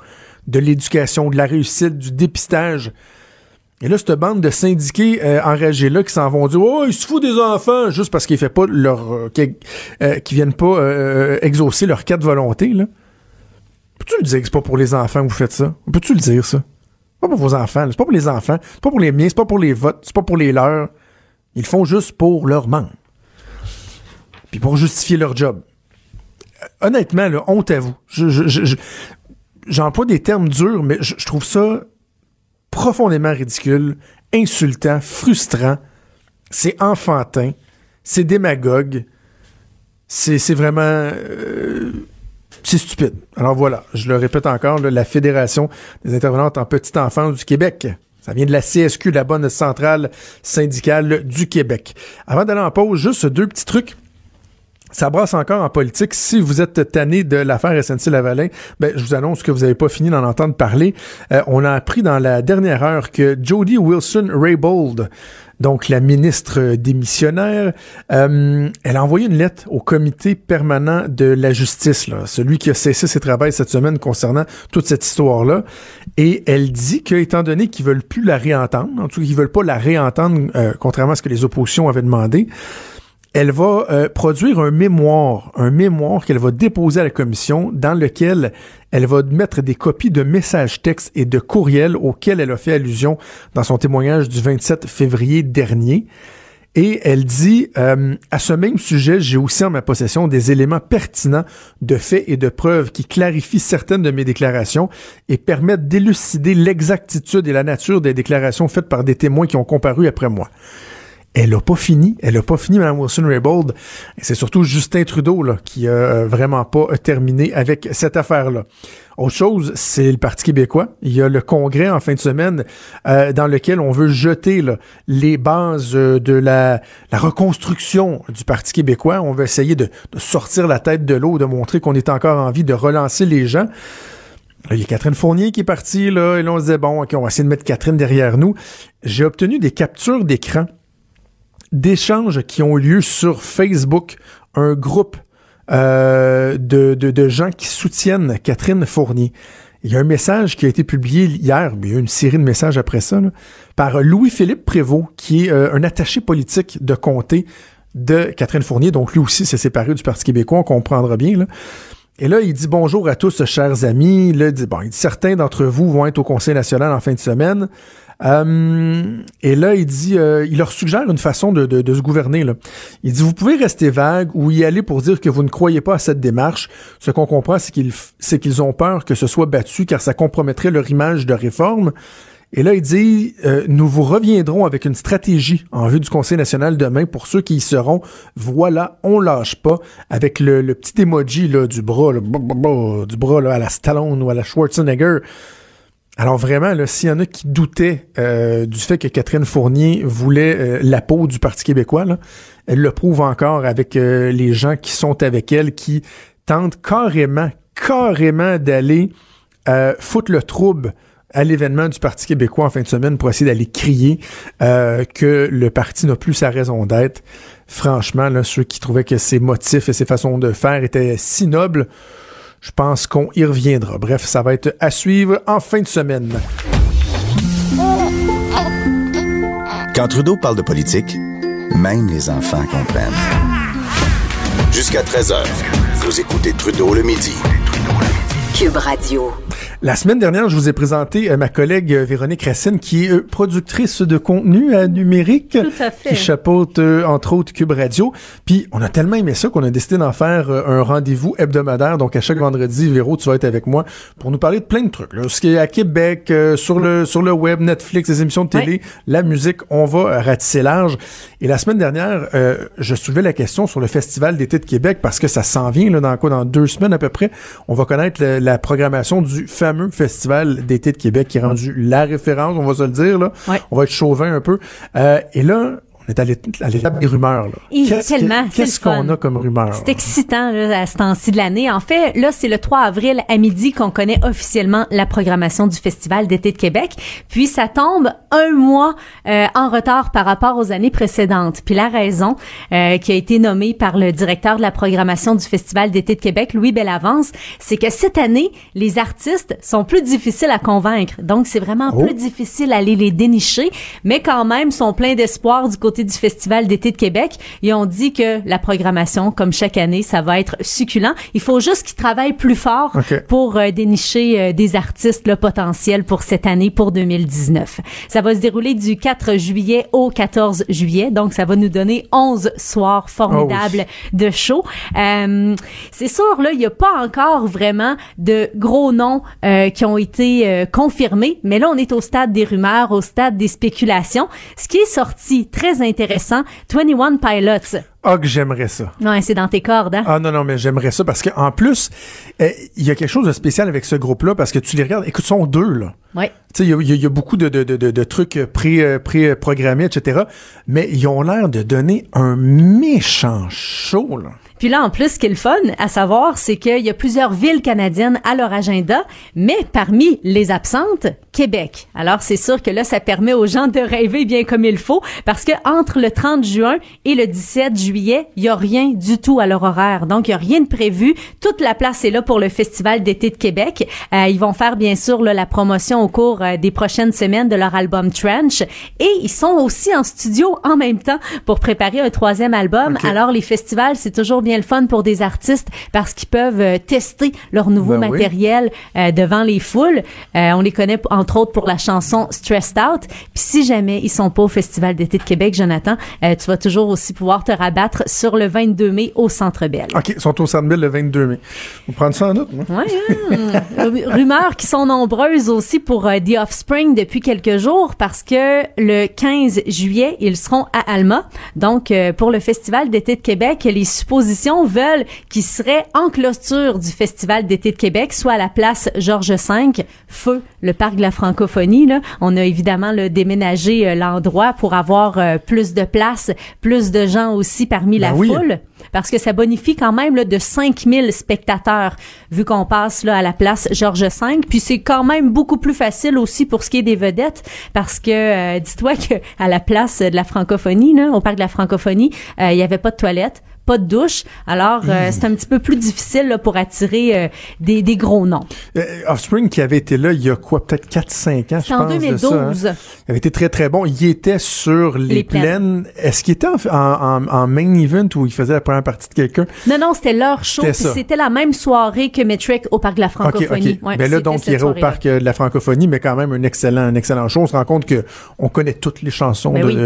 de l'éducation, de la réussite, du dépistage. Et là, cette bande de syndiqués euh, enragés-là qui s'en vont dire Oh, il se fout des enfants juste parce qu'ils fait pas leur. Euh, euh, qui, viennent pas exaucer leur quête volonté, là. Peux-tu le dire que c'est pas pour les enfants que vous faites ça? Peux-tu le dire, ça? Pas pour vos enfants, c'est pas pour les enfants, c'est pas pour les miens, c'est pas pour les votes, c'est pas pour les leurs. Ils le font juste pour leur membres. Puis pour justifier leur job. Honnêtement, là, honte à vous. J'emploie des termes durs, mais je trouve ça profondément ridicule, insultant, frustrant. C'est enfantin, c'est démagogue, c'est vraiment... Euh, c'est stupide. Alors voilà, je le répète encore, la Fédération des intervenantes en petite enfance du Québec. Ça vient de la CSQ, la bonne centrale syndicale du Québec. Avant d'aller en pause, juste deux petits trucs ça brasse encore en politique. Si vous êtes tanné de l'affaire SNC-Lavalin, ben, je vous annonce que vous n'avez pas fini d'en entendre parler. Euh, on a appris dans la dernière heure que Jody Wilson-Raybould, donc la ministre démissionnaire, euh, elle a envoyé une lettre au comité permanent de la justice, celui qui a cessé ses travaux cette semaine concernant toute cette histoire-là. Et elle dit que, étant donné qu'ils veulent plus la réentendre, en tout cas qu'ils veulent pas la réentendre, euh, contrairement à ce que les oppositions avaient demandé, elle va euh, produire un mémoire, un mémoire qu'elle va déposer à la commission dans lequel elle va mettre des copies de messages textes et de courriels auxquels elle a fait allusion dans son témoignage du 27 février dernier. Et elle dit, euh, à ce même sujet, j'ai aussi en ma possession des éléments pertinents de faits et de preuves qui clarifient certaines de mes déclarations et permettent d'élucider l'exactitude et la nature des déclarations faites par des témoins qui ont comparu après moi elle a pas fini. Elle a pas fini, Mme Wilson-Raybould. C'est surtout Justin Trudeau là, qui a euh, vraiment pas terminé avec cette affaire-là. Autre chose, c'est le Parti québécois. Il y a le congrès en fin de semaine euh, dans lequel on veut jeter les bases euh, de la, reconstruction du Parti québécois. On veut essayer de, sortir la tête de l'eau, de montrer qu'on est encore en vie de relancer les gens. il y a Catherine Fournier qui est partie, là, et là, on se disait, bon, OK, on va essayer de mettre Catherine derrière nous. J'ai obtenu des captures d'écran d'échanges qui ont lieu sur Facebook, un groupe euh, de, de, gens qui soutiennent Catherine Fournier. Il y a un message qui a été publié hier, il y a une série de messages après ça, par Louis-Philippe Prévost, qui est euh, un attaché politique de comté de Catherine Fournier. Donc lui aussi s'est séparé du Parti québécois, on comprendra bien. Là. Et là, il dit bonjour à tous, chers amis. Là, il dit, bon, il dit, certains d'entre vous vont être au Conseil national en fin de semaine. Euh, et là, il dit, euh, il leur suggère une façon de, de, de, se gouverner. Là. Il dit, vous pouvez rester vague ou y aller pour dire que vous ne croyez pas à cette démarche. Ce qu'on comprend, c'est qu'ils, c'est qu'ils ont peur que ce soit battu car ça compromettrait leur image de réforme. Et là, il dit, euh, nous vous reviendrons avec une stratégie en vue du Conseil national demain pour ceux qui y seront. Voilà, on lâche pas avec le, le petit emoji là, du bras, là, du bras là, à la Stallone ou à la Schwarzenegger. Alors vraiment, s'il y en a qui doutaient euh, du fait que Catherine Fournier voulait euh, la peau du Parti québécois, elle le prouve encore avec euh, les gens qui sont avec elle, qui tentent carrément, carrément d'aller foutre le trouble à l'événement du Parti québécois en fin de semaine pour essayer d'aller crier que le parti n'a plus sa raison d'être. Franchement, là, ceux qui trouvaient que ses motifs et ses façons de faire étaient si nobles, je pense qu'on y reviendra. Bref, ça va être à suivre en fin de semaine. Quand Trudeau parle de politique, même les enfants comprennent. Jusqu'à 13h, vous écoutez Trudeau le midi. Cube Radio. La semaine dernière, je vous ai présenté euh, ma collègue euh, Véronique Racine, qui est euh, productrice de contenu euh, numérique, Tout à fait. qui chapeaute entre autres Cube Radio. Puis on a tellement aimé ça qu'on a décidé d'en faire un rendez-vous hebdomadaire. Donc à chaque vendredi, Véro, tu vas être avec moi pour nous parler de plein de trucs. Là. Ce qui est à Québec, sur le sur le web, Netflix, les émissions de télé, la musique, on va ratisser large. Et la semaine dernière, je soulevais la question sur le Festival d'été de Québec parce que ça s'en vient là, dans quoi dans deux semaines à peu près. On va connaître le- la programmation du fameux Festival d'été de Québec qui est rendu la référence, on va se le dire là. Ouais. On va être chauvin un peu. Euh, et là, on est à l'ét- à l'étape des rumeurs. Là. Et Qu'est-ce que- tellement, Qu'est-ce qu'on a comme rumeurs? C'est excitant là, à ce temps-ci de l'année. En fait, là, c'est le 3 avril à midi qu'on connaît officiellement la programmation du Festival d'été de Québec. Puis ça tombe un mois euh, en retard par rapport aux années précédentes. Puis la raison euh, qui a été nommée par le directeur de la programmation du Festival d'été de Québec, Louis Bellavance, c'est que cette année, les artistes sont plus difficiles à convaincre. Donc, c'est vraiment Oh. plus difficile d'aller les dénicher, mais quand même sont pleins d'espoir du côté du Festival d'été de Québec. Ils ont dit que la programmation, comme chaque année, ça va être succulent. Il faut juste qu'ils travaillent plus fort pour euh, dénicher euh, des artistes là, potentiels pour cette année, pour 2019. Ça va se dérouler du 4 juillet au 14 juillet, donc ça va nous donner 11 soirs formidables de show. Euh, c'est sûr, là, il n'y a pas encore vraiment de gros noms qui ont été confirmés, mais là, on est au stade des rumeurs, au stade des spéculations. Ce qui est sorti, très intéressant, 21 Pilots. Ah, que j'aimerais ça. Ouais, c'est dans tes cordes, hein? Ah non, non, mais j'aimerais ça parce qu'en plus, euh, il y a quelque chose de spécial avec ce groupe-là parce que tu les regardes, écoute, ils sont deux, là. Ouais. Tu sais, il y a- y, y beaucoup de, de, de, de, de trucs pré, pré-programmés, etc. Mais ils ont l'air de donner un méchant show, là. Puis là, en plus, ce qui est le fun à savoir, c'est qu'il y a plusieurs villes canadiennes à leur agenda, mais parmi les absentes, Québec. Alors, c'est sûr que là, ça permet aux gens de rêver bien comme il faut, parce que entre le 30 juin et le 17 juillet, il y a rien du tout à leur horaire. Donc, il y a rien de prévu. Toute la place est là pour le Festival d'été de Québec. Euh, ils vont faire, bien sûr, là, la promotion au cours euh, des prochaines semaines de leur album Trench. Et ils sont aussi en studio en même temps pour préparer un troisième album. Alors, les festivals, c'est toujours bien le fun pour des artistes parce qu'ils peuvent euh, tester leur nouveau Ben oui. matériel euh, devant les foules. Euh, on les connaît entre autres pour la chanson Stressed Out. Puis si jamais ils sont pas au Festival d'été de Québec, Jonathan, euh, tu vas toujours aussi pouvoir te rabattre sur le 22 mai au Centre Bell. OK, ils sont au Centre Bell le 22 mai. On prend ça en note. Ouais, hein. Ru- rumeurs qui sont nombreuses aussi pour The Offspring depuis quelques jours parce que le 15 juillet, ils seront à Alma. Donc, pour le Festival d'été de Québec, les suppositions veulent qu'ils seraient en clôture du Festival d'été de Québec, soit à la place Georges V, feu, le parc de la francophonie. Là. On a évidemment déménagé euh, l'endroit pour avoir euh, plus de place, plus de gens aussi parmi Ben la oui. foule parce que ça bonifie quand même là, de 5000 spectateurs vu qu'on passe là à la place Georges V puis c'est quand même beaucoup plus facile aussi pour ce qui est des vedettes parce que euh, dis-toi que à la place de la francophonie là, au parc de la francophonie euh, il y avait pas de toilettes pas de douche. Alors, euh, c'est un petit peu plus difficile là, pour attirer euh, des, des gros noms. Euh, Offspring qui avait été là il y a quoi, peut-être 4-5 ans, je C'est en pense. de 2012. ça, hein. Il avait été très très bon. Il était sur les, Les plaines. plaines. Est-ce qu'il était en, en, en- main event ou il faisait la première partie de quelqu'un? Non, non, c'était leur show. C'était la même soirée que Metric au Parc de la Francophonie. OK. Ouais, ben là, donc, il irait au parc euh, de la francophonie, mais quand même un excellent, un excellent show. On se rend compte que on connaît toutes les chansons Ben oui.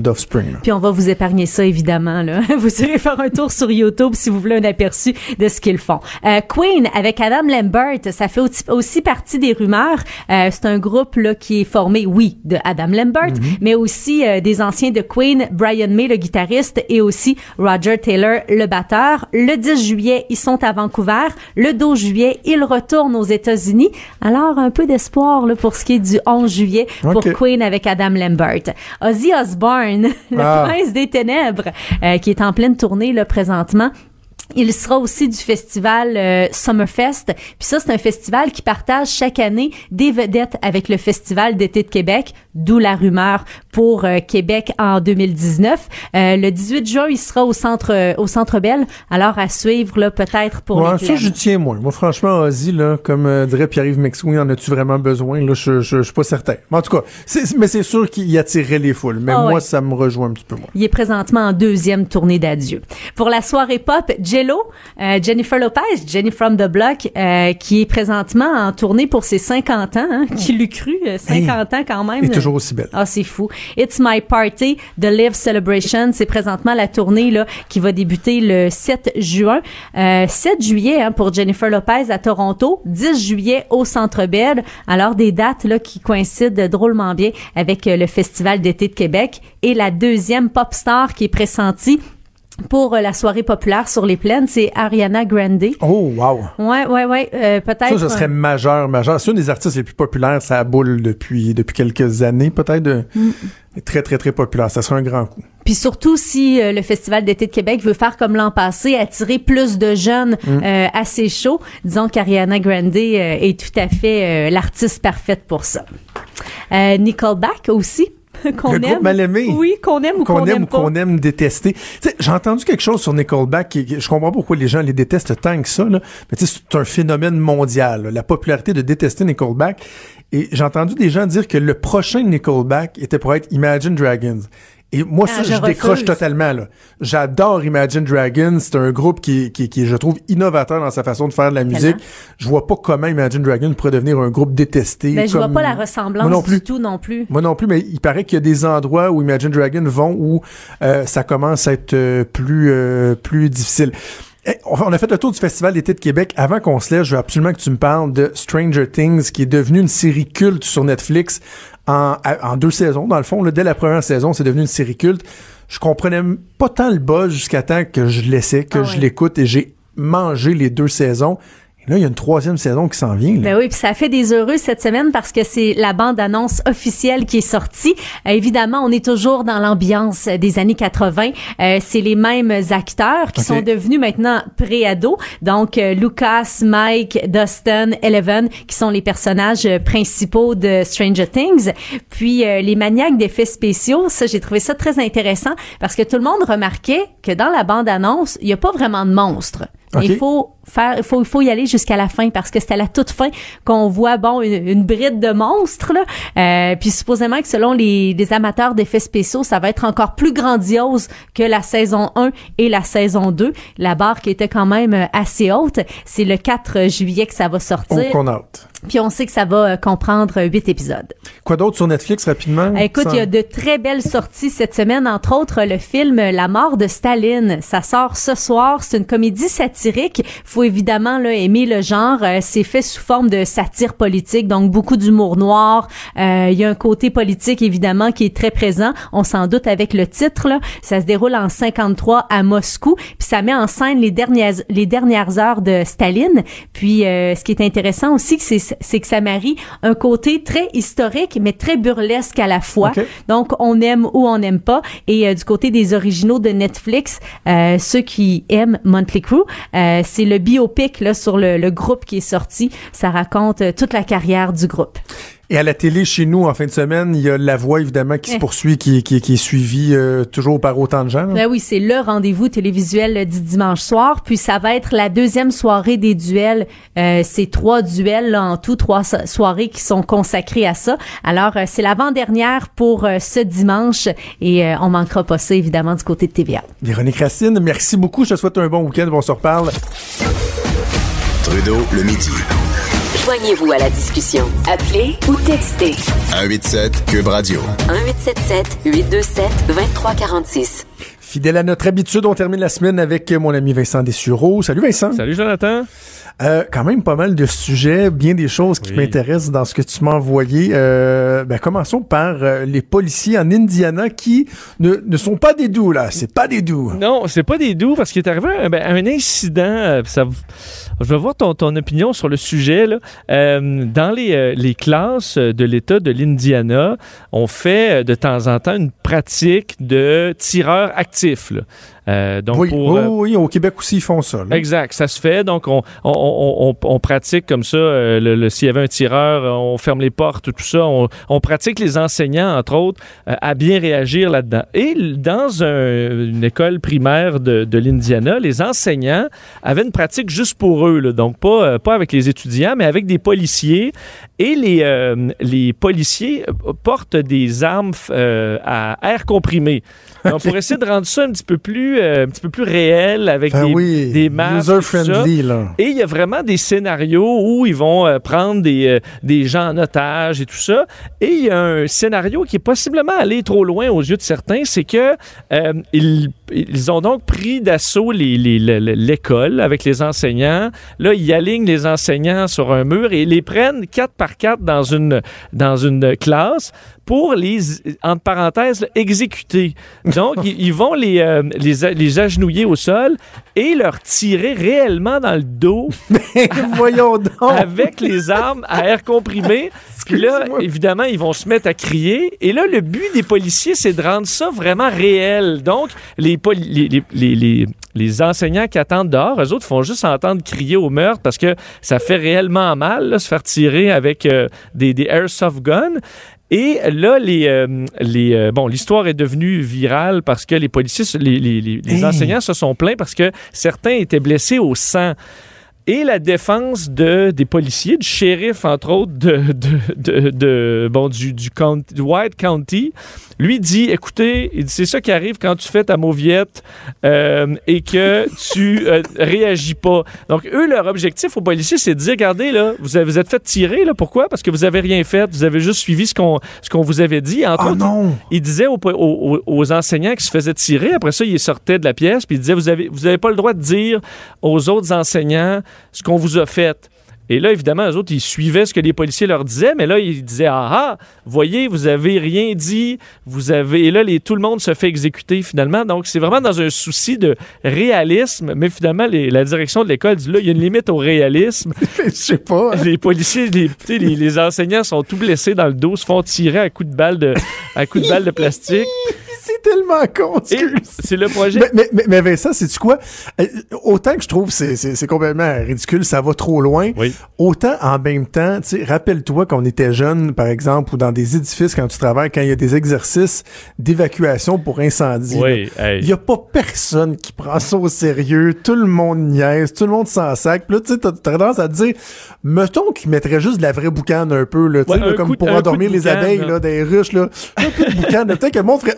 d'Offspring. là. Puis on va vous épargner ça, évidemment. Là. Vous irez faire un tour sur YouTube si vous voulez un aperçu de ce qu'ils font. Euh, Queen, avec Adam Lambert, ça fait aussi, partie des rumeurs. Euh, c'est un groupe là, qui est formé, oui, de Adam Lambert, Mm-hmm. mais aussi euh, des anciens de Queen, Brian May, le guitariste, et aussi Roger Taylor, le batteur. Le 10 juillet, ils sont à Vancouver. Le 12 juillet, ils retournent aux États-Unis. Alors, un peu d'espoir là, pour ce qui est du 11 juillet pour. Queen avec Adam Lambert. Ozzy Osbourne, le Ah. prince des ténèbres, qui est en pleine tournée là, présentement. Il sera aussi du festival euh, Summerfest. Puis ça, c'est un festival qui partage chaque année des vedettes avec le Festival d'été de Québec, d'où la rumeur pour euh, Québec en 2019. Euh, le 18 juin, il sera au centre euh, au centre Bell. Alors à suivre là peut-être pour Ouais, les ça, je tiens moins. Moi, franchement, Ozzy, là, comme euh, dirait Pierre-Yves Mexoui, en as-tu vraiment besoin? Là, je, je, je suis pas certain. Mais en tout cas, c'est, mais c'est sûr qu'il attirerait les foules. Mais Ah moi, ouais. ça me rejoint un petit peu moins. Il est présentement en deuxième tournée d'adieu. Pour la soirée pop, Jello, euh, Jennifer Lopez, Jenny from the Block, euh, qui est présentement en tournée pour ses 50 ans. Hein, qui l'eût cru, euh, 50 ans quand même. Elle est toujours aussi belle. Ah, c'est fou. It's My Party, The Live Celebration, c'est présentement la tournée là qui va débuter le 7 juin. Euh, 7 juillet hein, pour Jennifer Lopez à Toronto, 10 juillet au Centre Bell. Alors des dates là qui coïncident drôlement bien avec euh, le Festival d'été de Québec et la deuxième pop star qui est pressentie pour euh, la soirée populaire sur les plaines, c'est Ariana Grande. Oh, wow. Ouais, ouais, ouais, euh, peut-être. Ça, ce serait euh, majeur, majeur. C'est une des artistes les plus populaires, ça boule depuis, depuis quelques années, peut-être. de- Mm. Très, très, très populaire. Ça serait un grand coup. Puis surtout si euh, le Festival d'été de Québec veut faire comme l'an passé, attirer plus de jeunes Mm. euh, à ses shows, disons qu'Ariana Grande est tout à fait l'artiste parfaite pour ça. Euh, Nickelback aussi. qu'on aime. groupe mal aimé. Oui, qu'on aime ou qu'on aime aime ou qu'on aime détester. J'ai entendu quelque chose sur Nickelback. Qui- je comprends pas pourquoi les gens les détestent tant que ça. Là. Mais c'est un phénomène mondial. là, la popularité de détester Nickelback. Et j'ai entendu des gens dire que le prochain Nickelback était pour être Imagine Dragons. Et moi, Ah, ça, je je, décroche totalement. là. J'adore Imagine Dragons. C'est un groupe qui, qui, qui, je trouve, innovateur dans sa façon de faire de la musique. Je vois pas comment Imagine Dragons pourrait devenir un groupe détesté. Ben, je vois pas la ressemblance Moi non plus. du tout non plus. Moi non plus, mais il paraît qu'il y a des endroits où Imagine Dragon vont où euh, ça commence à être euh, plus euh, plus difficile. Eh, On a fait le tour du Festival d'été de Québec. Avant qu'on se laisse, je veux absolument que tu me parles de Stranger Things, qui est devenu une série culte sur Netflix en, deux saisons. Dans le fond, là, dès la première saison, c'est devenu une série culte. Je comprenais pas tant le buzz jusqu'à temps que je laissais, que Ah je l'écoute et j'ai mangé les deux saisons. Là, il y a une troisième saison qui s'en vient. là. Ben oui, puis ça fait des heureux cette semaine parce que c'est la bande-annonce officielle qui est sortie. Euh, évidemment, on est toujours dans l'ambiance des années 80. Euh, c'est les mêmes acteurs qui sont devenus maintenant pré-ados. Donc, euh, Lucas, Mike, Dustin, Eleven, qui sont les personnages euh, principaux de Stranger Things. Puis, euh, les maniaques d'effets spéciaux, ça, j'ai trouvé ça très intéressant parce que tout le monde remarquait que dans la bande-annonce, il n'y a pas vraiment de monstres. Il faut faire, il faut, il faut y aller jusqu'à la fin parce que c'est à la toute fin qu'on voit bon une, une bride de monstres là. Euh, puis supposément que selon les, les amateurs d'effets spéciaux, ça va être encore plus grandiose que la saison 1 et la saison 2. La barre qui était quand même euh, assez haute. C'est le 4 juillet que ça va On, sortir. a hâte. Puis on sait que ça va euh, comprendre huit épisodes. Quoi d'autre sur Netflix rapidement? Écoute, Ça- il y a de très belles sorties cette semaine, entre autres le film La mort de Staline. Ça sort ce soir. C'est une comédie satirique. Faut évidemment là, aimer le genre. Euh, c'est fait sous forme de satire politique, donc beaucoup d'humour noir. Euh, Il y a un côté politique évidemment qui est très présent. On s'en doute avec le titre. Là. Ça se déroule en 53 à Moscou. Ça met en scène les dernières les dernières heures de Staline. Puis euh, ce qui est intéressant aussi, c'est c'est que ça marie un côté très historique mais très burlesque à la fois. Donc on aime ou on n'aime pas. Et euh, du côté des originaux de Netflix, euh, ceux qui aiment Monthly Crew, euh, c'est le biopic là sur le, le groupe qui est sorti. Ça raconte euh, toute la carrière du groupe. Et à la télé, chez nous, en fin de semaine, il y a La Voix, évidemment, qui se Eh. poursuit, qui, qui, qui est suivie euh, toujours par autant de gens. là. Ben oui, c'est le rendez-vous télévisuel du dimanche soir. Puis ça va être la deuxième soirée des duels. Euh, c'est trois duels là, en tout, trois so- soirées qui sont consacrées à ça. Alors euh, c'est l'avant-dernière pour euh, ce dimanche et euh, on manquera pas ça évidemment du côté de TVA. Véronique Racine, merci beaucoup. Je te souhaite un bon week-end. On se reparle. Trudeau le midi. Joignez-vous à la discussion. Appelez ou textez 187 Cube Radio. 1877 827 2346. Fidèle à notre habitude, on termine la semaine avec mon ami Vincent Dessureau. Salut Vincent. Salut Jonathan. Euh, quand même pas mal de sujets, bien des choses qui Oui. m'intéressent dans ce que tu m'as envoyé. Euh, ben, commençons par euh, les policiers en Indiana qui ne, ne sont pas des doux, là. C'est pas des doux. Non, c'est pas des doux parce qu'il est arrivé un, ben, un incident. euh, Ça, je veux voir ton, ton opinion sur le sujet. Là. Euh, dans les, les classes de l'État de l'Indiana, on fait de temps en temps une pratique de tireur actif. Là. Euh, donc oui, pour, oui, euh, oui, au Québec aussi, ils font ça. là. Exact, ça se fait. Donc, on, on, on, on- on pratique comme ça. euh, le- le- S'il y avait un tireur, on ferme les portes, tout ça. On, pratique les enseignants, entre autres, euh, à bien réagir là-dedans. Et dans un- une école primaire de, de l'Indiana, les enseignants avaient une pratique juste pour eux. là. donc, pas, pas avec les étudiants, mais avec des policiers. Et les, les policiers portent des armes à air comprimé. Donc, pour essayer de rendre ça un petit peu plus, euh, un petit peu plus réel avec Ben des, oui, des ça. user-friendly, là. Et il y a vraiment des scénarios où ils vont euh, prendre des, euh, des gens en otage et tout ça. Et il y a un scénario qui est possiblement allé trop loin aux yeux de certains, c'est que ils, ils ont donc pris d'assaut l'école avec les enseignants. Là, ils alignent les enseignants sur un mur et ils les prennent quatre par quatre dans une, dans une classe pour les, entre parenthèses, exécuter. Donc, ils, vont les, euh, les, a- les agenouiller au sol et leur tirer réellement dans le dos Voyons donc. avec les armes à air comprimé. Puis là, évidemment, ils vont se mettre à crier. Et là, le but des policiers, c'est de rendre ça vraiment réel. Donc, les, poli- les, les, les, les- les enseignants qui attendent dehors, eux autres font juste entendre crier au meurtre parce que ça fait réellement mal, là, se faire tirer avec euh, des, des airsoft guns. Et là, les, euh, les, euh, bon, l'histoire est devenue virale parce que les policiers, les, les, les- les Hey. enseignants se sont plaints parce que certains étaient blessés au sang. Et la défense de, des policiers, du shérif, entre autres, de, de, de, de- bon, du, du, county- du White County, lui dit, écoutez, c'est ça qui arrive quand tu fais ta mauviette euh, et que tu euh, réagis pas. Donc, eux, leur objectif aux policiers, c'est de dire, regardez, là, vous avez, vous êtes fait tirer, là, pourquoi? Parce que vous avez rien fait, vous avez juste suivi ce qu'on qu'on vous avait dit. Entre Oh autres, non. il disait aux, aux- aux- enseignants qui se faisaient tirer, après ça, il sortait de la pièce, puis il disait, vous avez, vous avez pas le droit de dire aux autres enseignants ce qu'on vous a fait. Et là, évidemment, eux autres, ils suivaient ce que les policiers leur disaient, mais là, ils disaient, ah ah, voyez, vous avez rien dit, vous avez... Et là, les, tout le monde se fait exécuter, finalement. Donc, c'est vraiment dans un souci de réalisme, mais finalement, les- la direction de l'école dit, là, il y a une limite au réalisme. Je sais pas. Les policiers, les, les, les enseignants sont tout blessés dans le dos, se font tirer à coups de balle de, à coups de balle de plastique. C'est tellement con. C'est le projet. Mais, mais, mais, mais Vincent, c'est-tu quoi? Euh, autant que je trouve c'est c'est complètement ridicule, ça va trop loin. Oui. Autant en même temps, tu sais, rappelle-toi quand on était jeune, par exemple, ou dans des édifices quand tu travailles, quand il y a des exercices d'évacuation pour incendie. Oui, là. hey. Il y a pas personne qui prend ça au sérieux. Tout le monde niaise, tout le monde s'en sac. Puis là, tu sais, t'as tendance à te dire, mettons qu'ils mettraient juste de la vraie boucane un peu, là, tu sais, Ouais, là, un comme coup pour endormir les boucan, abeilles, là. des ruches, là. Un coup de boucan, là, peut-être que le monde ferait,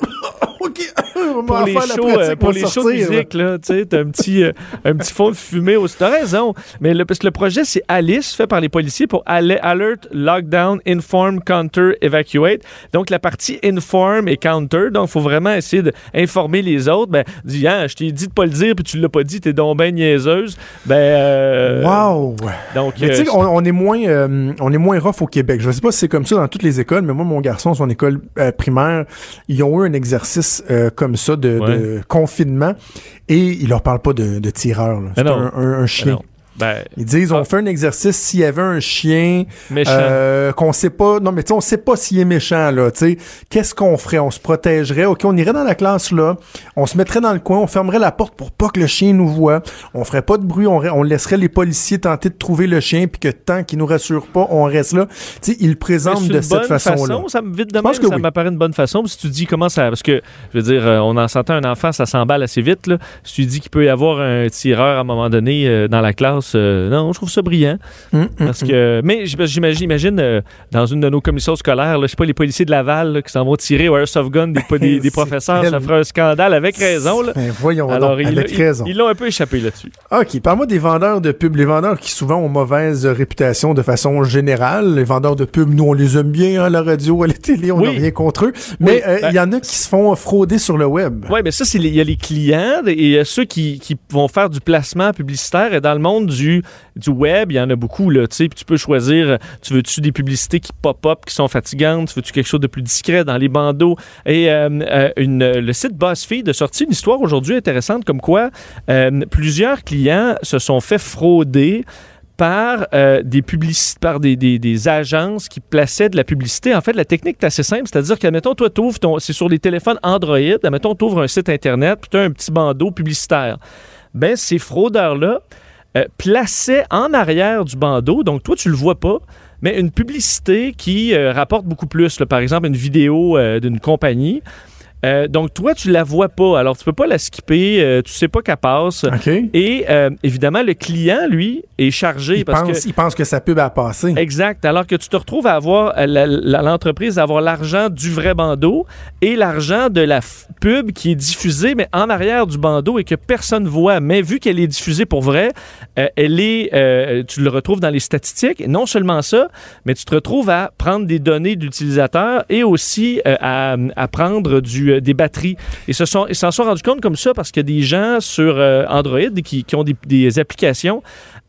OK, pour en les shows, euh, pour les shows de sortir, là. musique, là, tu sais, t'as un petit, euh, un petit fond de fumée aussi. T'as raison. Mais le, parce que le projet, c'est Alice, fait par les policiers pour Al- Alert, Lockdown, Inform, Counter, Evacuate. Donc, la partie Inform et Counter. Donc, il faut vraiment essayer d'informer les autres. Ben, dis, hein, je t'ai dit de pas le dire, puis tu l'as pas dit, t'es donc ben niaiseuse. Ben, euh, Wow! Donc, Mais euh, tu sais, on, on est moins, euh, on est moins rough au Québec. Je sais pas si c'est comme ça dans toutes les écoles, mais moi, mon garçon, son école euh, primaire, ils ont eu un exercice euh, comme ça de, de confinement et il leur parle pas de, de tireur. C'est un, un- un chien. Ben, Ils disent, on Ah. fait un exercice s'il y avait un chien méchant. euh, qu'on sait pas, non mais tu sais, on sait pas s'il est méchant là, tu sais, qu'est-ce qu'on ferait? On se protégerait, ok, on irait dans la classe là, on se mettrait dans le coin, on fermerait la porte pour pas que le chien nous voit, on ferait pas de bruit, on, laisserait les policiers tenter de trouver le chien, puis que tant qu'ils nous rassurent pas, on reste là. Tu sais, ils le présentent de cette façon-là. façon, ça me vite de même, ça oui. m'apparaît une bonne façon. Si tu dis comment ça, parce que je veux dire, euh, on en sentait un enfant, ça s'emballe assez vite. Là. Si tu dis qu'il peut y avoir un tireur à un moment donné euh, dans la classe, euh, non, je trouve ça brillant. Hum, hum, Parce hum. que, mais j'im- j'imagine, imagine euh, dans une de nos commissions scolaires, là, je sais pas, les policiers de Laval là, qui s'en vont tirer au airsoft gun des, des, des professeurs, ça ferait un scandale avec raison. Là. Ben, voyons Alors, donc, ils avec ils- raison. ils l'ont un peu échappé là-dessus. OK, parle-moi des vendeurs de pub. Les vendeurs qui souvent ont mauvaise réputation de façon générale. Les vendeurs de pub, nous, on les aime bien hein, la radio, la télé, on n'a Oui. rien contre eux. Mais euh, il ben- y en a qui se font frauder sur le web. Oui, mais ça, il y a les clients et il y a ceux qui, qui vont faire du placement publicitaire. Et dans le monde du, web, il y en a beaucoup. Là, tu sais, tu peux choisir, tu veux-tu des publicités qui pop-up, qui sont fatigantes? Tu veux-tu quelque chose de plus discret dans les bandeaux? Et euh, euh, une, le site BuzzFeed a sorti une histoire aujourd'hui intéressante comme quoi euh, plusieurs clients se sont fait frauder par des publicités, par des, des- agences qui plaçaient de la publicité. En fait, la technique est assez simple, c'est-à-dire que, admettons, toi, t'ouvres ton, c'est sur les téléphones Android, admettons, tu ouvres un site Internet, puis tu as un petit bandeau publicitaire. Ben, ces fraudeurs-là euh, plaçaient en arrière du bandeau, donc toi, tu le vois pas, mais une publicité qui euh, rapporte beaucoup plus, par exemple, une vidéo euh, d'une compagnie. Euh, donc, toi, tu la vois pas. Alors, tu peux pas la skipper. euh, tu sais pas qu'elle passe. OK? Et euh, évidemment, le client, lui, est chargé Ils parce pensent, que. ils pensent que sa pub a passé. Exact. Alors que tu te retrouves à avoir l'entreprise à avoir l'argent du vrai bandeau et l'argent de la pub qui est diffusée, mais en arrière du bandeau et que personne voit. Mais vu qu'elle est diffusée pour vrai, euh, elle est, tu le retrouves dans les statistiques. Et non seulement ça, mais tu te retrouves à prendre des données de l'utilisateur et aussi à, à prendre du, euh, des batteries. Et se sont, ils s'en sont rendus compte comme ça parce que des gens sur euh, Android qui, qui ont des applications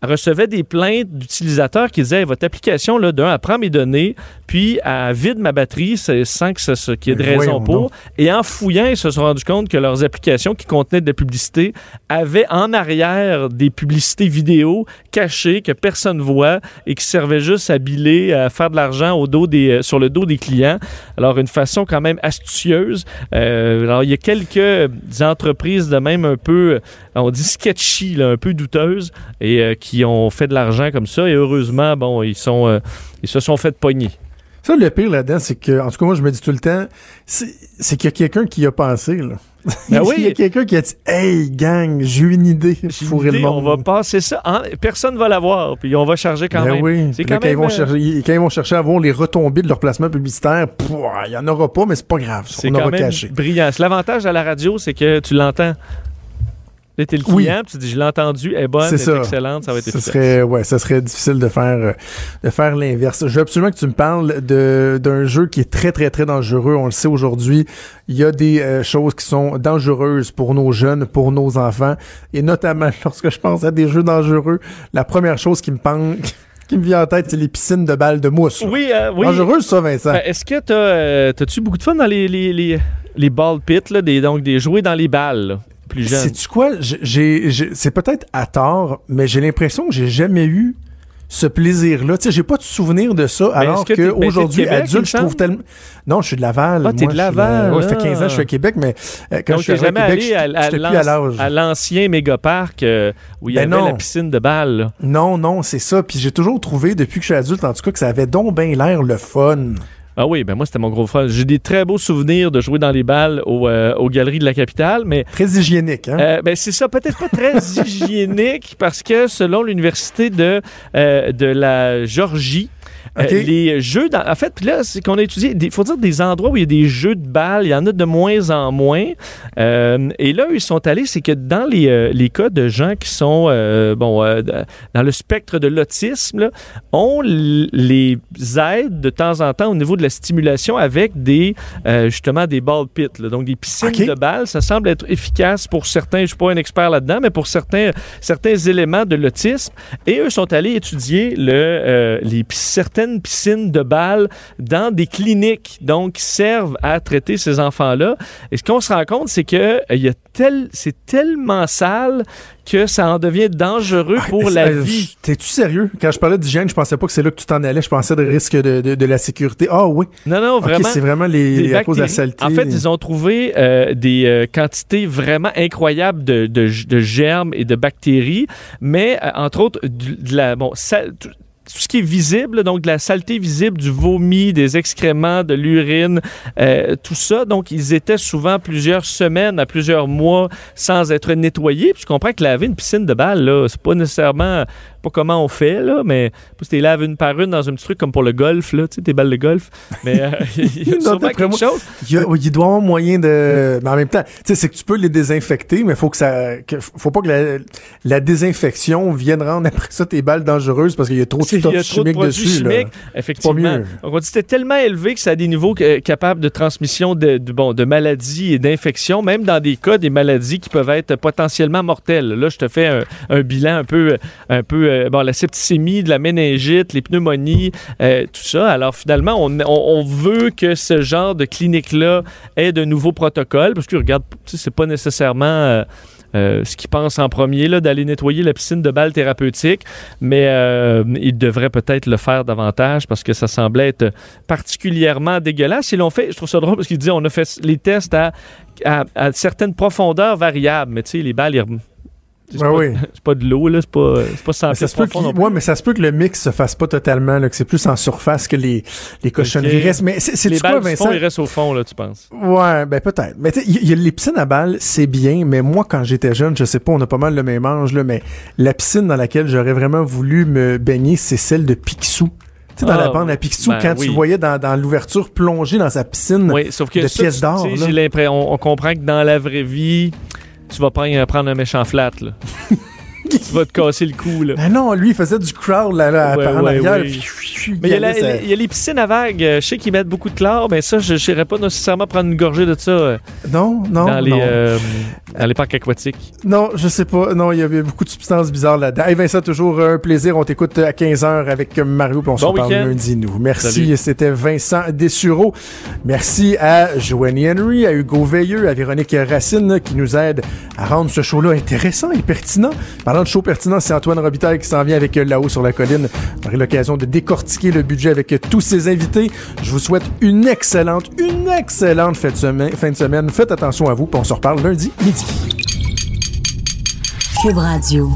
recevaient des plaintes d'utilisateurs qui disaient Hey, votre application, là, d'un, elle prend mes données, puis elle vide ma batterie c'est- sans que ça, ce qu'il y ait de raison pour. Et en fouillant, ils se sont rendus compte que leurs applications qui contenaient de la publicité avaient en arrière des publicités vidéo cachées que personne voit et qui servaient juste à biler, à faire de l'argent au dos des, euh, sur le dos des clients. Alors, une façon quand même astucieuse. Euh, alors, il y a quelques entreprises de même un peu, on dit sketchy, là, un peu douteuses, et euh, qui ont fait de l'argent comme ça. Et heureusement, bon, ils, sont, euh, ils se sont fait pogner. Ça, le pire là-dedans, c'est que, en tout cas, moi, je me dis tout le temps, c'est qu'il y a quelqu'un qui y a pensé, là. Ben oui. Il y a quelqu'un qui a dit, hey, gang, j'ai eu une idée, une fourrer le idée, on monde. va passer ça. en- personne va l'avoir, puis on va charger quand Ben même. oui. Quand même. ils vont euh, chercher, quand ils vont chercher à avoir les retombées de leur placement publicitaire, il y en aura pas, mais c'est pas grave. ça, On quand aura même caché. brillant. L'avantage à la radio, c'est que tu l'entends. Là, t'es le Oui. client, puis tu dis, je l'ai entendu, elle est bonne, elle C'est est ça. excellente, ça va être efficace. serait, ouais, ça serait difficile de faire, euh, de faire l'inverse. Je veux absolument que tu me parles d'un jeu qui est très, très, très dangereux. On le sait aujourd'hui. Il y a des euh, choses qui sont dangereuses pour nos jeunes, pour nos enfants. Et notamment, lorsque je pense à des jeux dangereux, la première chose qui me qui me vient en tête, c'est les piscines de balles de mousse. Oui, euh, oui. Dangereuse, ça, Vincent. Ben, Est-ce que t'as, euh, t'as-tu beaucoup de fun dans les, les, les, les ball pits, là, des, donc des jouets dans les balles, plus jeunes? Sais-tu quoi? J'ai- c'est peut-être à tort, mais j'ai l'impression que j'ai jamais eu ce plaisir-là. Tu sais, j'ai pas de souvenir de ça, alors ben, de qu'aujourd'hui, me adulte, je trouve tellement... Non, je suis de Laval. Ah, t'es moi, de Laval, Ouais, ça fait ah. 15 ans que je suis à Québec, mais euh, quand Donc, je suis à jamais Québec, allé à, à à à l'ancien mégaparc euh, où il y Ben avait non. la piscine de balles. là? Non, non, c'est ça. Puis j'ai toujours trouvé, depuis que je suis adulte, en tout cas, que ça avait donc bien l'air le fun. Ah oui, ben moi, c'était mon gros fun. J'ai des très beaux souvenirs de jouer dans les balles au, euh, aux galeries de la capitale, mais Très hygiénique, hein? Euh, ben, c'est ça, peut-être pas très hygiénique parce que selon l'université de, euh, de la Georgie, euh, les jeux, dans- en fait, là, c'est qu'on a étudié, il faut dire des endroits où il y a des jeux de balles, il y en a de moins en moins. Euh, et là, ils sont allés, c'est que dans les, euh, les cas de gens qui sont, bon, dans le spectre de l'autisme, là, on les aide de temps en temps au niveau de la stimulation avec des, justement, des ball pits, là, donc des piscines de balles. Ça semble être efficace pour certains, je ne suis pas un expert là-dedans, mais pour certains, certains éléments de l'autisme. Et eux sont allés étudier le, les, certaines certaines piscines de balles dans des cliniques, donc qui servent à traiter ces enfants-là. Et ce qu'on se rend compte, c'est que il y a tel, c'est tellement sale que ça en devient dangereux pour la euh, vie. T'es-tu sérieux? Quand je parlais d'hygiène, je pensais pas que c'est là que tu t'en allais. Je pensais de risque de, de, de la sécurité. Ah oui. Non, non, vraiment. c'est vraiment les, des à cause de la saleté. En fait, ils ont trouvé euh, des euh, quantités vraiment incroyables de, de, germes et de bactéries, mais euh, entre autres, de la, bon, ça- tout ce qui est visible, donc de la saleté visible, du vomi, des excréments, de l'urine, euh, tout ça. Donc, ils étaient souvent plusieurs semaines à plusieurs mois sans être nettoyés. Puis je comprends que laver une piscine de balles, là, c'est pas nécessairement pas comment on fait, là, mais tu les laves une par une dans un petit truc comme pour le golf, là, tu sais, tes balles de golf. Mais euh, il y a sûrement quelque moi, chose. Il, y a- il doit y avoir moyen de. Mais en même temps, tu sais, c'est que tu peux les désinfecter, mais faut que ça. que- faut pas que la, la désinfection vienne rendre après ça tes balles dangereuses parce qu'il y a trop de stuff de chimique dessus. là. chimiques, effectivement. mieux. Donc, on dit que c'était tellement élevé que ça a des niveaux euh, capables de transmission de, de- bon, de maladies et d'infections, même dans des cas des maladies qui peuvent être potentiellement mortelles. Là, je te fais un, un bilan un peu, un peu euh, bon, la septicémie, de la méningite, les pneumonies, euh, tout ça. Alors, finalement, on, on- veut que ce genre de clinique-là ait de nouveaux protocoles, parce que, regarde, c'est pas nécessairement... euh, ce qu'ils pensent en premier, là, d'aller nettoyer la piscine de balles thérapeutiques, mais ils devraient peut-être le faire davantage parce que ça semblait être particulièrement dégueulasse. Ils l'ont fait, je trouve ça drôle parce qu'ils disaient on a fait les tests à, à, certaines profondeurs variables, mais tu sais, les balles, ils c'est Ouais, pas, oui. c'est pas de l'eau, là, c'est pas, pas 100 Mais ça, se peut ouais, mais ça se peut que le mix se fasse pas totalement, là, que c'est plus en surface que les, les cochonneries restent. Mais c'est les quoi, balles du Vincent? fond, ils restent au fond, là, tu penses? Ouais, ben peut-être. Mais tu y, il y a les piscines à balles, c'est bien, mais moi, quand j'étais jeune, je sais pas, on a pas mal le même âge, là, mais la piscine dans laquelle j'aurais vraiment voulu me baigner, c'est celle de Picsou. Tu sais, dans Ah, la bande à Picsou, ben quand oui. tu voyais dans, dans l'ouverture plonger dans sa piscine Oui, sauf que de ça, pièces d'or, j'ai l'impression, on comprend que dans la vraie vie, tu vas prendre, un méchant flat, là. tu vas te casser le cou, là. Ben non, lui, il faisait du crawl là, là, Ouais, par en ouais, arrière. oui. puis- Mais il y, a la- allait, ça- il y a les piscines à vagues. euh, Je sais qu'ils mettent beaucoup de chlore, mais ça, je n'irais pas nécessairement prendre une gorgée de ça euh, Non, non, dans, les, non. euh, dans les parcs aquatiques. Non, je sais pas. Non, il y avait beaucoup de substances bizarres là-dedans. Hey Vincent, toujours un plaisir. On t'écoute à 15h avec Mario, puis on se reparle lundi, nous. Merci. C'était Vincent Dessureau. Merci à Joanie Henry, à Hugo Veilleux, à Véronique Racine, qui nous aide à rendre ce show-là intéressant et pertinent. Parlant de show pertinent, c'est Antoine Robitaille qui s'en vient avec euh, Là-haut sur la colline. On aura l'occasion de décortiquer le budget avec euh, tous ses invités. Je vous souhaite une excellente, une excellente fin de semaine. Fin de semaine. Faites attention à vous, puis on se reparle lundi midi. Cube Radio.